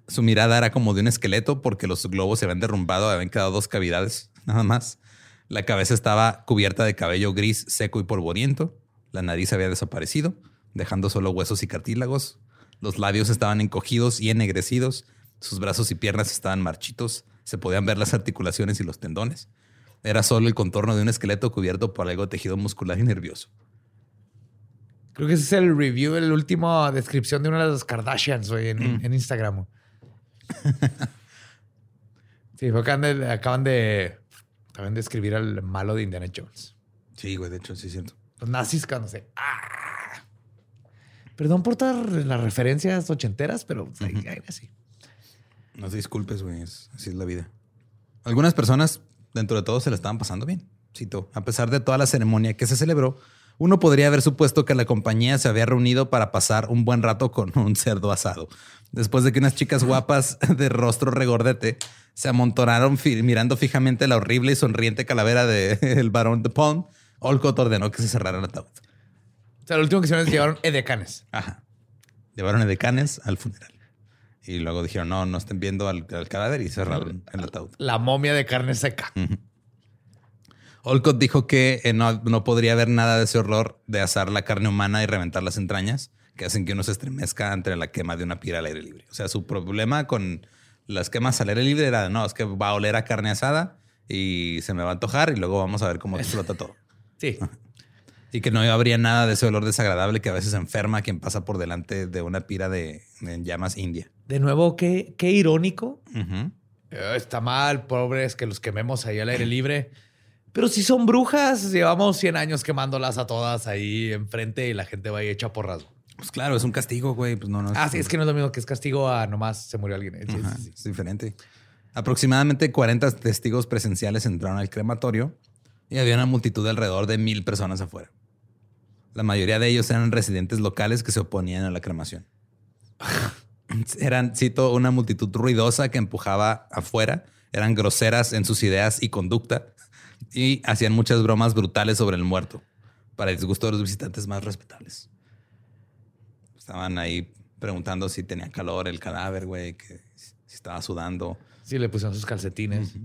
Su mirada era como de un esqueleto porque los globos se habían derrumbado, habían quedado dos cavidades, nada más. La cabeza estaba cubierta de cabello gris, seco y polvoriento. La nariz había desaparecido, dejando solo huesos y cartílagos. Los labios estaban encogidos y ennegrecidos. Sus brazos y piernas estaban marchitos. Se podían ver las articulaciones y los tendones. Era solo el contorno de un esqueleto cubierto por algo de tejido muscular y nervioso.
Creo que ese es el review, la última descripción de una de las Kardashians, güey, en, en Instagram. sí, fue que acaban de, acaban de, acaban de escribir al malo de Indiana Jones.
Sí, güey, de hecho, sí siento.
Los nazis, cuando se... ¡Ah! Perdón por todas las referencias ochenteras, pero pues, así.
No te disculpes, güey. así es la vida. Algunas personas, dentro de todo, se la estaban pasando bien. Cito, a pesar de toda la ceremonia que se celebró, uno podría haber supuesto que la compañía se había reunido para pasar un buen rato con un cerdo asado. Después de que unas chicas guapas de rostro regordete se amontonaron mirando fijamente la horrible y sonriente calavera del varón de Palm, Olcott ordenó que se cerrara el ataúd.
O sea, lo último que hicieron es llevaron edecanes.
Ajá. Llevaron a decanes al funeral. Y luego dijeron, no, no estén viendo al, al cadáver y cerraron el ataúd.
La momia de carne seca.
Olcott dijo que eh, no, no podría haber nada de ese horror de asar la carne humana y reventar las entrañas que hacen que uno se estremezca ante la quema de una pira al aire libre. O sea, su problema con las quemas al aire libre era, no, es que va a oler a carne asada y se me va a antojar y luego vamos a ver cómo explota todo.
Sí.
Y que no habría nada de ese olor desagradable que a veces enferma a quien pasa por delante de una pira de, de llamas india.
De nuevo, qué, qué irónico. Eh, está mal, pobres, que los quememos ahí al aire libre. Pero si son brujas, llevamos 100 años quemándolas a todas ahí enfrente y la gente va ahí hecha porras.
Pues claro, es un castigo, güey. Pues no, no.
Ah, sí, es que no es lo mismo que es castigo a nomás se murió alguien. Sí, sí,
Ajá,
sí.
Es diferente. Aproximadamente 40 testigos presenciales entraron al crematorio y había una multitud de alrededor de mil personas afuera. La mayoría de ellos eran residentes locales que se oponían a la cremación. Eran, cito, una multitud ruidosa que empujaba afuera, eran groseras en sus ideas y conducta y hacían muchas bromas brutales sobre el muerto, para el disgusto de los visitantes más respetables. Estaban ahí preguntando si tenía calor el cadáver, güey, que si estaba sudando.
Sí, le pusieron sus calcetines.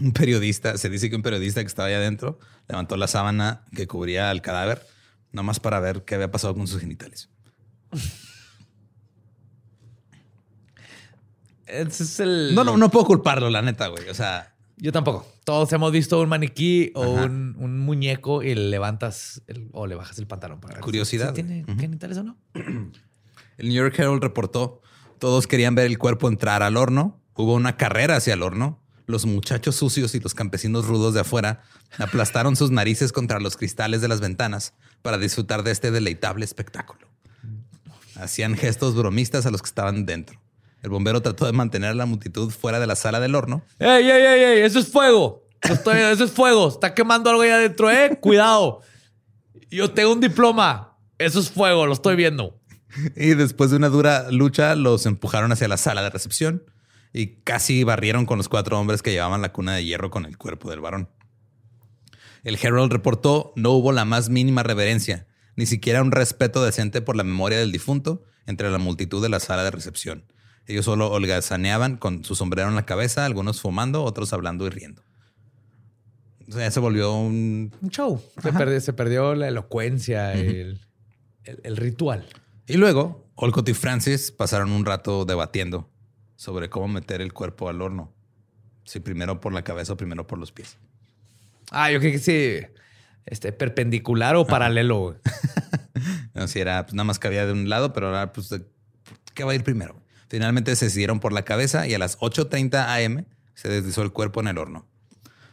Un periodista, se dice que un periodista que estaba ahí adentro levantó la sábana que cubría al cadáver, nomás para ver qué había pasado con sus genitales.
Ese es el.
No, no, no puedo culparlo, la neta, güey. O sea,
Yo tampoco. Todos hemos visto un maniquí o un, un muñeco y le levantas el- o le bajas el pantalón para
Curiosidad,
si tiene
güey. Ujú.
genitales o no.
el New York Herald reportó, todos querían ver el cuerpo entrar al horno. Hubo una carrera hacia el horno. Los muchachos sucios y los campesinos rudos de afuera aplastaron sus narices contra los cristales de las ventanas para disfrutar de este deleitable espectáculo. Hacían gestos bromistas a los que estaban dentro. El bombero trató de mantener a la multitud fuera de la sala del horno,
¡Ey, ey, ey, ey! ¡Eso es fuego! Eso, estoy- eso es fuego. Está quemando algo ahí adentro, ¿eh? Cuidado. Yo tengo un diploma. Eso es fuego, lo estoy viendo.
Y después de una dura lucha, los empujaron hacia la sala de recepción y casi barrieron con los cuatro hombres que llevaban la cuna de hierro con el cuerpo del varón. El Herald reportó no hubo la más mínima reverencia, ni siquiera un respeto decente por la memoria del difunto entre la multitud de la sala de recepción. Ellos solo holgazaneaban con su sombrero en la cabeza, algunos fumando, otros hablando y riendo. O sea, se volvió un
Un show. Se perdió, se perdió la elocuencia, el, el- el ritual.
Y luego, Olcott y Francis pasaron un rato debatiendo sobre cómo meter el cuerpo al horno. Si primero por la cabeza o primero por los pies.
Ah, yo creo que sí. Este, perpendicular o paralelo.
No, si era, pues nada más cabía de un lado, pero ahora, pues, ¿qué va a ir primero? Finalmente se decidieron por la cabeza y a las 8.30 am se deslizó el cuerpo en el horno.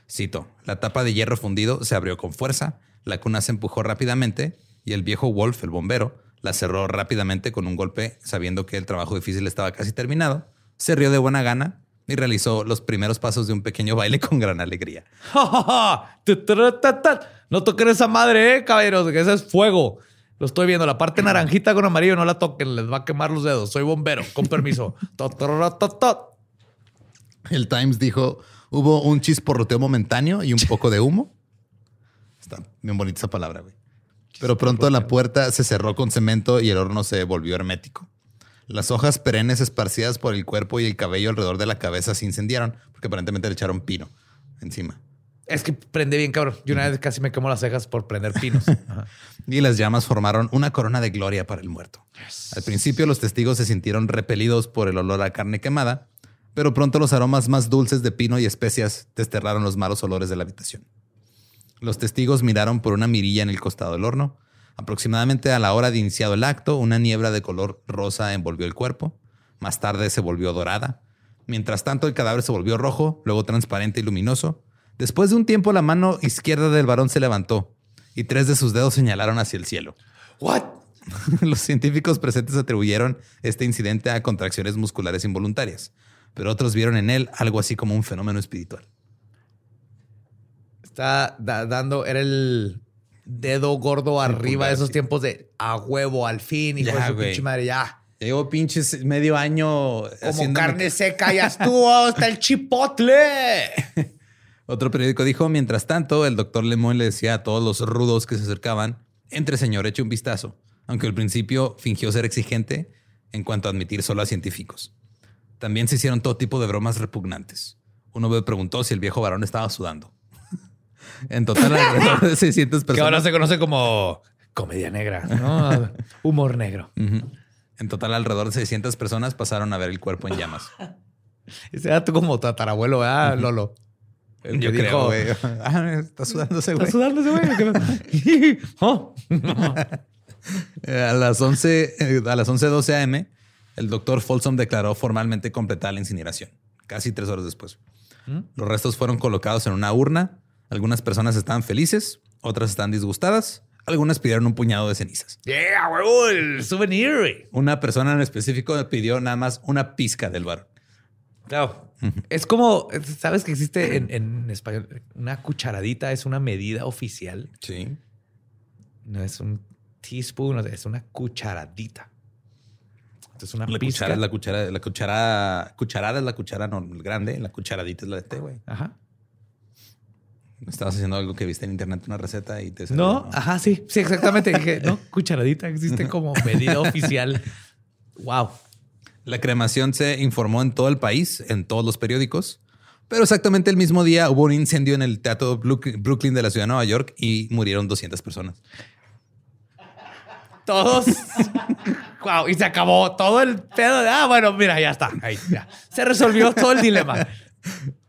Cito, la tapa de hierro fundido se abrió con fuerza, la cuna se empujó rápidamente y el viejo Wolf, el bombero, la cerró rápidamente con un golpe, sabiendo que el trabajo difícil estaba casi terminado. se rió de buena gana y realizó los primeros pasos de un pequeño baile con gran alegría.
no toquen esa madre, eh, caballeros, que ese es fuego. Lo estoy viendo. La parte naranjita con amarillo no la toquen, les va a quemar los dedos. Soy bombero, con permiso.
El Times dijo, hubo un chisporroteo momentáneo y un poco de humo. Está bien bonita esa palabra, güey. Pero pronto la puerta se cerró con cemento y el horno se volvió hermético. Las hojas perennes esparcidas por el cuerpo y el cabello alrededor de la cabeza se incendiaron porque aparentemente le echaron pino encima.
Es que prende bien, cabrón. Yo una vez casi me quemo las cejas por prender pinos.
y las llamas formaron una corona de gloria para el muerto. Al principio los testigos se sintieron repelidos por el olor a carne quemada, pero pronto los aromas más dulces de pino y especias desterraron los malos olores de la habitación. Los testigos miraron por una mirilla en el costado del horno Aproximadamente a la hora de iniciado el acto, una niebla de color rosa envolvió el cuerpo. Más tarde se volvió dorada. Mientras tanto, el cadáver se volvió rojo, luego transparente y luminoso. Después de un tiempo, la mano izquierda del varón se levantó y tres de sus dedos señalaron hacia el cielo.
¿What?
Los científicos presentes atribuyeron este incidente a contracciones musculares involuntarias, pero otros vieron en él algo así como un fenómeno espiritual.
Está dando, era el dedo gordo arriba de esos tiempos de a huevo al fin, y de su pinche madre, ya.
Llevo pinches medio año.
Como carne seca, ya estuvo hasta el chipotle.
Otro periódico dijo: Mientras tanto, el doctor Lemón le decía a todos los rudos que se acercaban: Entre, señor, eche un vistazo. Aunque al principio fingió ser exigente en cuanto a admitir solo a científicos. También se hicieron todo tipo de bromas repugnantes. Uno me preguntó si el viejo varón estaba sudando. En total, alrededor de 600 personas.
Que ahora se conoce como comedia negra, ¿no? Humor negro.
En total, alrededor de 600 personas pasaron a ver el cuerpo en llamas.
Ese dato como tatarabuelo, ¿verdad, Lolo?
Yo creo, güey. Ah, está sudándose, güey.
Está sudándose, güey.
Oh. a las 11, eh, a las 11.12 am, el doctor Folsom declaró formalmente completada la incineración, casi tres horas después. ¿Mm? Los restos fueron colocados en una urna algunas personas estaban felices, otras están disgustadas, algunas pidieron un puñado de cenizas.
Yeah, huevo, el souvenir.
Una persona en específico pidió nada más una pizca del bar.
Claro. Es como, sabes que existe en, español, una cucharadita es una medida oficial.
Sí.
No es un teaspoon, es una cucharadita.
Entonces una la pizca. la cuchara, la cuchara, cucharada es la cuchara no, grande, la cucharadita es la de té, güey.
Ajá.
Estabas haciendo algo que viste en internet, una receta y te
salió, no, ajá, sí, sí, exactamente. Dije, no, cucharadita existe como medida oficial. Wow.
La cremación se informó en todo el país, en todos los periódicos, pero exactamente el mismo día hubo un incendio en el Teatro Brooklyn de la ciudad de Nueva York y murieron 200 personas.
Todos. wow, y se acabó todo el pedo. ah, bueno, mira, ya está. Ahí, ya. Se resolvió todo el dilema.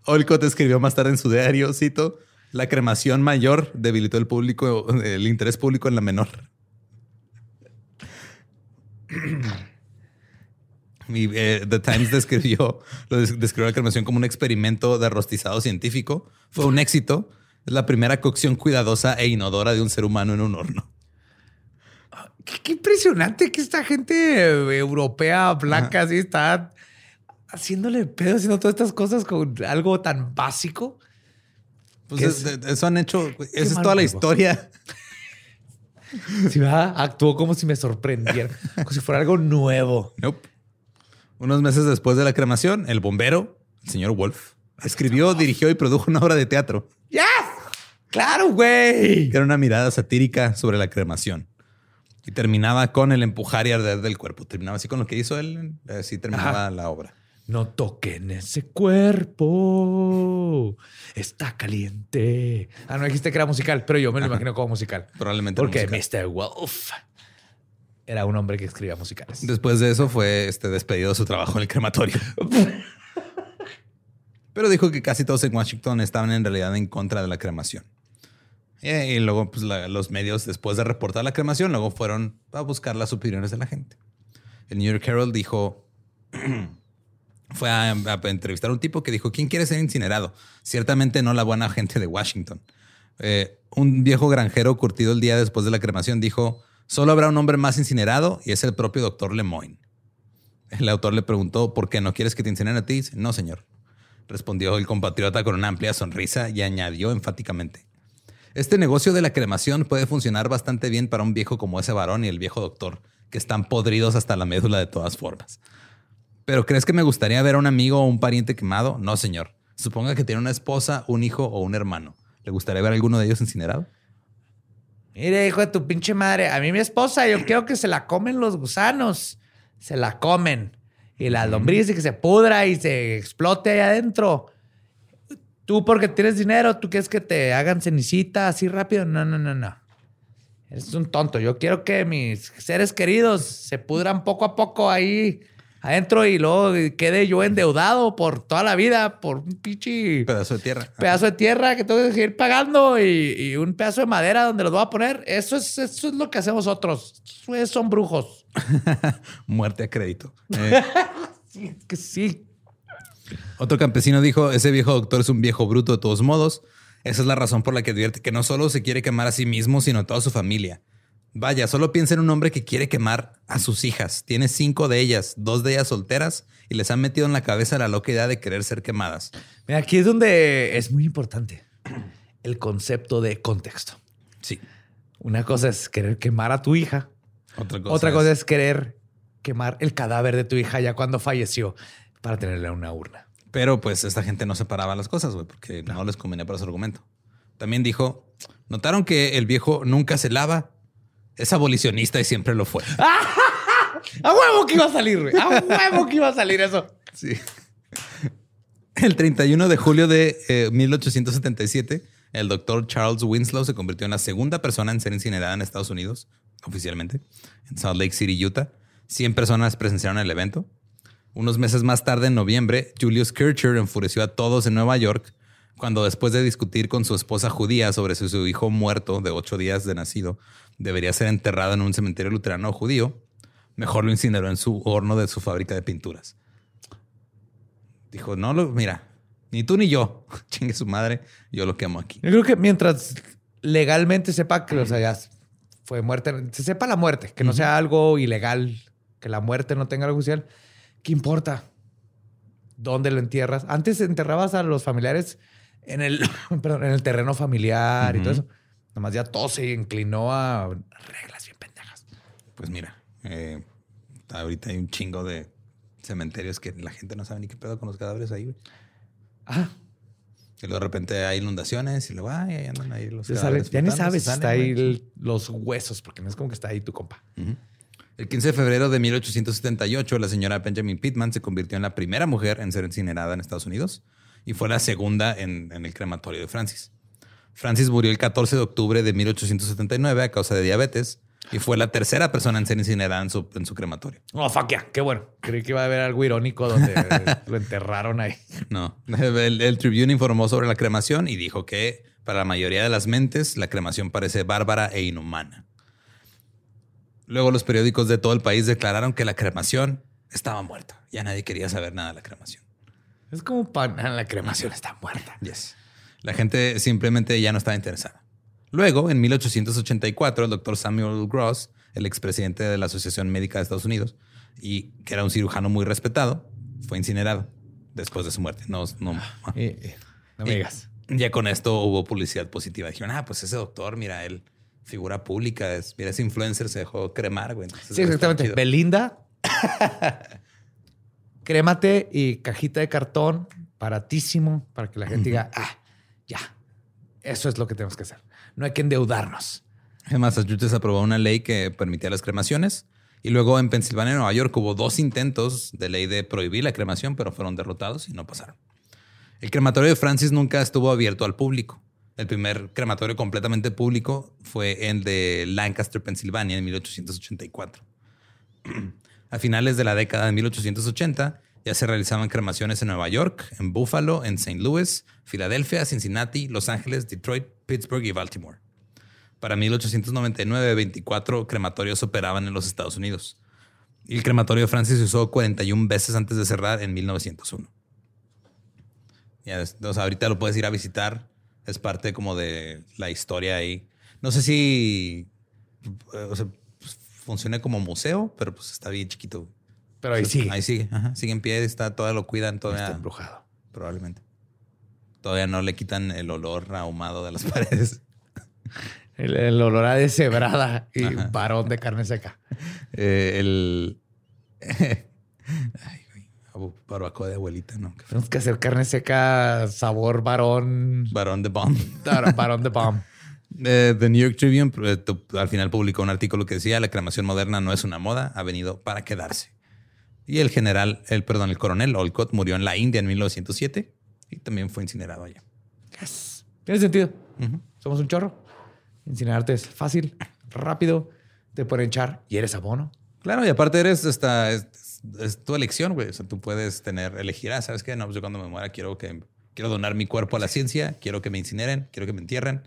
Olcott escribió más tarde en su diario, cito, la cremación mayor debilitó el público, el interés público en la menor. Eh, The Times describió, describió la cremación como un experimento de rostizado científico. Fue un éxito. Es la primera cocción cuidadosa e inodora de un ser humano en un horno.
Qué, impresionante que esta gente europea blanca así está haciéndole pedo, haciendo todas estas cosas con algo tan básico.
Pues eso han hecho, esa es toda la historia.
Sí, actuó como si me sorprendiera, como si fuera algo nuevo.
Nope. Unos meses después de la cremación, el bombero, el señor Wolf, escribió, dirigió y produjo una obra de teatro.
¡Ya! ¡Claro, güey!
era una mirada satírica sobre la cremación. Y terminaba con el empujar y arder del cuerpo. Terminaba así con lo que hizo él. Así terminaba la obra.
No toquen ese cuerpo. Está caliente. Ah, no dijiste que era musical, pero yo me lo imagino como musical.
Probablemente.
Porque Mr. Wolf era un hombre que escribía musicales.
Después de eso fue este, despedido de su trabajo en el crematorio. pero dijo que casi todos en Washington estaban en realidad en contra de la cremación. Y, luego pues, los medios, después de reportar la cremación, luego fueron a buscar las opiniones de la gente. El New York Herald dijo fue a, entrevistar a un tipo que dijo, ¿quién quiere ser incinerado? Ciertamente no la buena gente de Washington. Eh, un viejo granjero curtido el día después de la cremación dijo, solo habrá un hombre más incinerado y es el propio doctor Lemoyne. El autor le preguntó, ¿por qué no quieres que te incenen a ti? No, señor. Respondió el compatriota con una amplia sonrisa y añadió enfáticamente. Este negocio de la cremación puede funcionar bastante bien para un viejo como ese varón y el viejo doctor, que están podridos hasta la médula de todas formas. ¿Pero crees que me gustaría ver a un amigo o un pariente quemado? No, señor. Suponga que tiene una esposa, un hijo o un hermano. ¿Le gustaría ver a alguno de ellos incinerado?
Mire, hijo de tu pinche madre, a mí mi esposa, yo quiero que se la comen los gusanos. Se la comen. Y la lombriz y que se pudra y se explote ahí adentro. Tú porque tienes dinero, tú quieres que te hagan cenicita así rápido. No, no, no, no. Eres un tonto. Yo quiero que mis seres queridos se pudran poco a poco ahí adentro y luego quede yo endeudado por toda la vida por un pinche
Pedazo de tierra.
pedazo de tierra que tengo que seguir pagando y, y un pedazo de madera donde los voy a poner. Eso es, eso es lo que hacemos otros. Ustedes son brujos.
Muerte a crédito. Eh,
Sí, es que sí.
Otro campesino dijo, ese viejo doctor es un viejo bruto de todos modos. Esa es la razón por la que advierte que no solo se quiere quemar a sí mismo, sino a toda su familia. Vaya, solo piensa en un hombre que quiere quemar a sus hijas. Tiene cinco de ellas, dos de ellas solteras, y les han metido en la cabeza la loca idea de querer ser quemadas.
Mira, aquí es donde es muy importante el concepto de contexto.
Sí.
Una cosa es querer quemar a tu hija.
Otra cosa,
Otra cosa es querer quemar el cadáver de tu hija ya cuando falleció para tenerla en una urna.
Pero pues esta gente no separaba las cosas, güey, porque no. les convenía para su argumento. También dijo, ¿notaron que el viejo nunca se lava? Es abolicionista y siempre lo fue.
A huevo que iba a salir, güey. A huevo que iba a salir eso.
Sí. El 31 de julio de eh, 1877, el doctor Charles Winslow se convirtió en la segunda persona en ser incinerada en Estados Unidos, oficialmente, en Salt Lake City, Utah. 100 personas presenciaron el evento. Unos meses más tarde, en noviembre, Julius Kircher enfureció a todos en Nueva York cuando después de discutir con su esposa judía sobre si su hijo muerto de ocho días de nacido debería ser enterrado en un cementerio luterano judío, mejor lo incineró en su horno de su fábrica de pinturas. Dijo, no, lo, mira, ni tú ni yo, chingue su madre, yo lo quemo aquí.
Yo creo que mientras legalmente sepa que o sea, ya fue muerte, se sepa la muerte, que no sea algo ilegal, que la muerte no tenga algo oficial, ¿qué importa? ¿Dónde lo entierras? Antes enterrabas a los familiares en el, perdón, en el terreno familiar y todo eso. Nomás ya todo se inclinó a reglas bien pendejas.
Pues mira, eh, ahorita hay un chingo de cementerios que la gente no sabe ni qué pedo con los cadáveres ahí, güey.
Ah,
Y luego de repente hay inundaciones y luego ay, ahí andan ahí los
ya,
cadáveres
ya ni sabes si está ahí el- los huesos, porque no es como que está ahí tu compa.
El 15 de febrero de 1878, la señora Benjamin Pittman se convirtió en la primera mujer en ser incinerada en Estados Unidos y fue la segunda en, en el crematorio de Francis. Francis murió el 14 de octubre de 1879 a causa de diabetes y fue la tercera persona en ser incinerada en su, en su crematorio.
Oh, fuck yeah, qué bueno. Creí que iba a haber algo irónico donde lo enterraron ahí.
No, el, el Tribune informó sobre la cremación y dijo que para la mayoría de las mentes la cremación parece bárbara e inhumana. Luego los periódicos de todo el país declararon que la cremación estaba muerta. Ya nadie quería saber nada de la cremación.
Es como pan. ah, La cremación está muerta.
Yes. La gente simplemente ya no estaba interesada. Luego, en 1884, el doctor Samuel Gross, el expresidente de la Asociación Médica de Estados Unidos, y que era un cirujano muy respetado, fue incinerado después de su muerte. No, no,
Eh, eh, no me digas.
Ya con esto hubo publicidad positiva. Dijeron, ah, pues ese doctor, mira, él, figura pública, es, mira, ese influencer se dejó cremar, güey. Entonces,
Sí, exactamente. Belinda, crémate y cajita de cartón baratísimo para que la gente diga, ah, ya, eso es lo que tenemos que hacer. No hay que endeudarnos.
En Massachusetts aprobó una ley que permitía las cremaciones. Y luego en Pensilvania y Nueva York hubo dos intentos de ley de prohibir la cremación, pero fueron derrotados y no pasaron. El crematorio de Francis nunca estuvo abierto al público. El primer crematorio completamente público fue el de Lancaster, Pensilvania, en 1884. A finales de la década de 1880 ya se realizaban cremaciones en Nueva York, en Buffalo, en St. Louis, Filadelfia, Cincinnati, Los Ángeles, Detroit, Pittsburgh y Baltimore. Para 1899, 24 crematorios operaban en los Estados Unidos. El crematorio de Francis se usó 41 veces antes de cerrar en 1901. Ya, ahorita lo puedes ir a visitar. Es parte como de la historia ahí. No sé si eh, funciona como museo, pero pues está bien chiquito.
Pero ahí sigue.
Ahí sigue, ajá, sigue en pie, está, todavía lo cuidan, todavía.
Está embrujado.
Probablemente. Todavía no le quitan el olor ahumado de las paredes.
El, el olor a deshebrada y
Ajá.
varón de carne seca.
Eh, el. Ay, güey. Barbacoa de abuelita, ¿no?
Tenemos que hacer carne seca sabor varón.
Varón de bomb.
varón de bomb.
Eh, The New York Tribune eh, al final publicó un artículo que decía la cremación moderna no es una moda, ha venido para quedarse. Y el general, el perdón, el coronel Olcott murió en la India en 1907 y también fue incinerado allá.
Yes. Tiene sentido.
Ujú.
Somos un chorro. Incinerarte es fácil, rápido, te pueden echar y eres abono.
Claro, y aparte eres esta, es, es tu elección, güey. O sea, tú puedes tener, elegir, ah, ¿sabes qué? No, pues yo cuando me muera quiero que quiero donar mi cuerpo a la ciencia, quiero que me incineren, quiero que me entierren,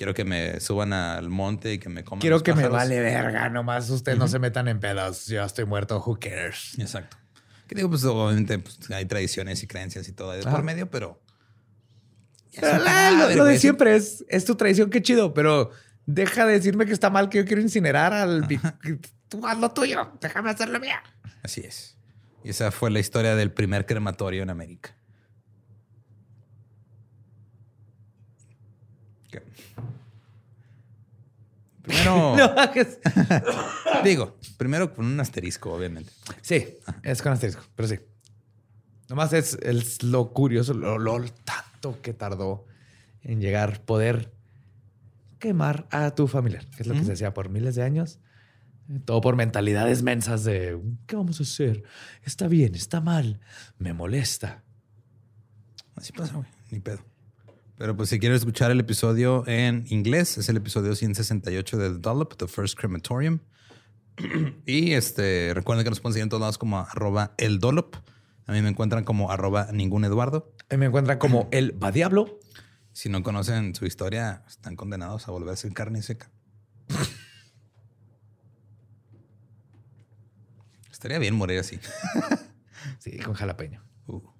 quiero que me suban al monte y que me coman.
Quiero
los
que me vale verga, nomás ustedes no se metan en pedos. Yo estoy muerto, who cares?
Exacto. Que digo, pues obviamente pues, hay tradiciones y creencias y todo de por medio, pero.
Pero la- lo, de siempre es, es tu tradición, qué chido, pero deja de decirme que está mal que yo quiero incinerar al... Tú haz lo tuyo, déjame hacer lo mío.
Así es. Y esa fue la historia del primer crematorio en América. ¿Qué? Primero,
No
digo, primero con un asterisco, obviamente.
Sí, es con asterisco, pero sí. Nomás es, es lo curioso, lo, lo tanto que tardó en llegar poder quemar a tu familiar, que es lo que se hacía por miles de años. Todo por mentalidades mensas de ¿qué vamos a hacer? Está bien, está mal, me molesta.
Así pasa, güey, ni pedo. Pero pues si quieres escuchar el episodio en inglés, es el episodio 168 de The Dollop, The First Crematorium. y este, recuerden que nos pueden seguir en todos lados como arroba el Dollop. A mí me encuentran como arroba ningún Eduardo.
Ahí me encuentran como el va diablo.
Si no conocen su historia, están condenados a volverse en carne seca. Estaría bien morir así.
Sí, con jalapeño.
Uh.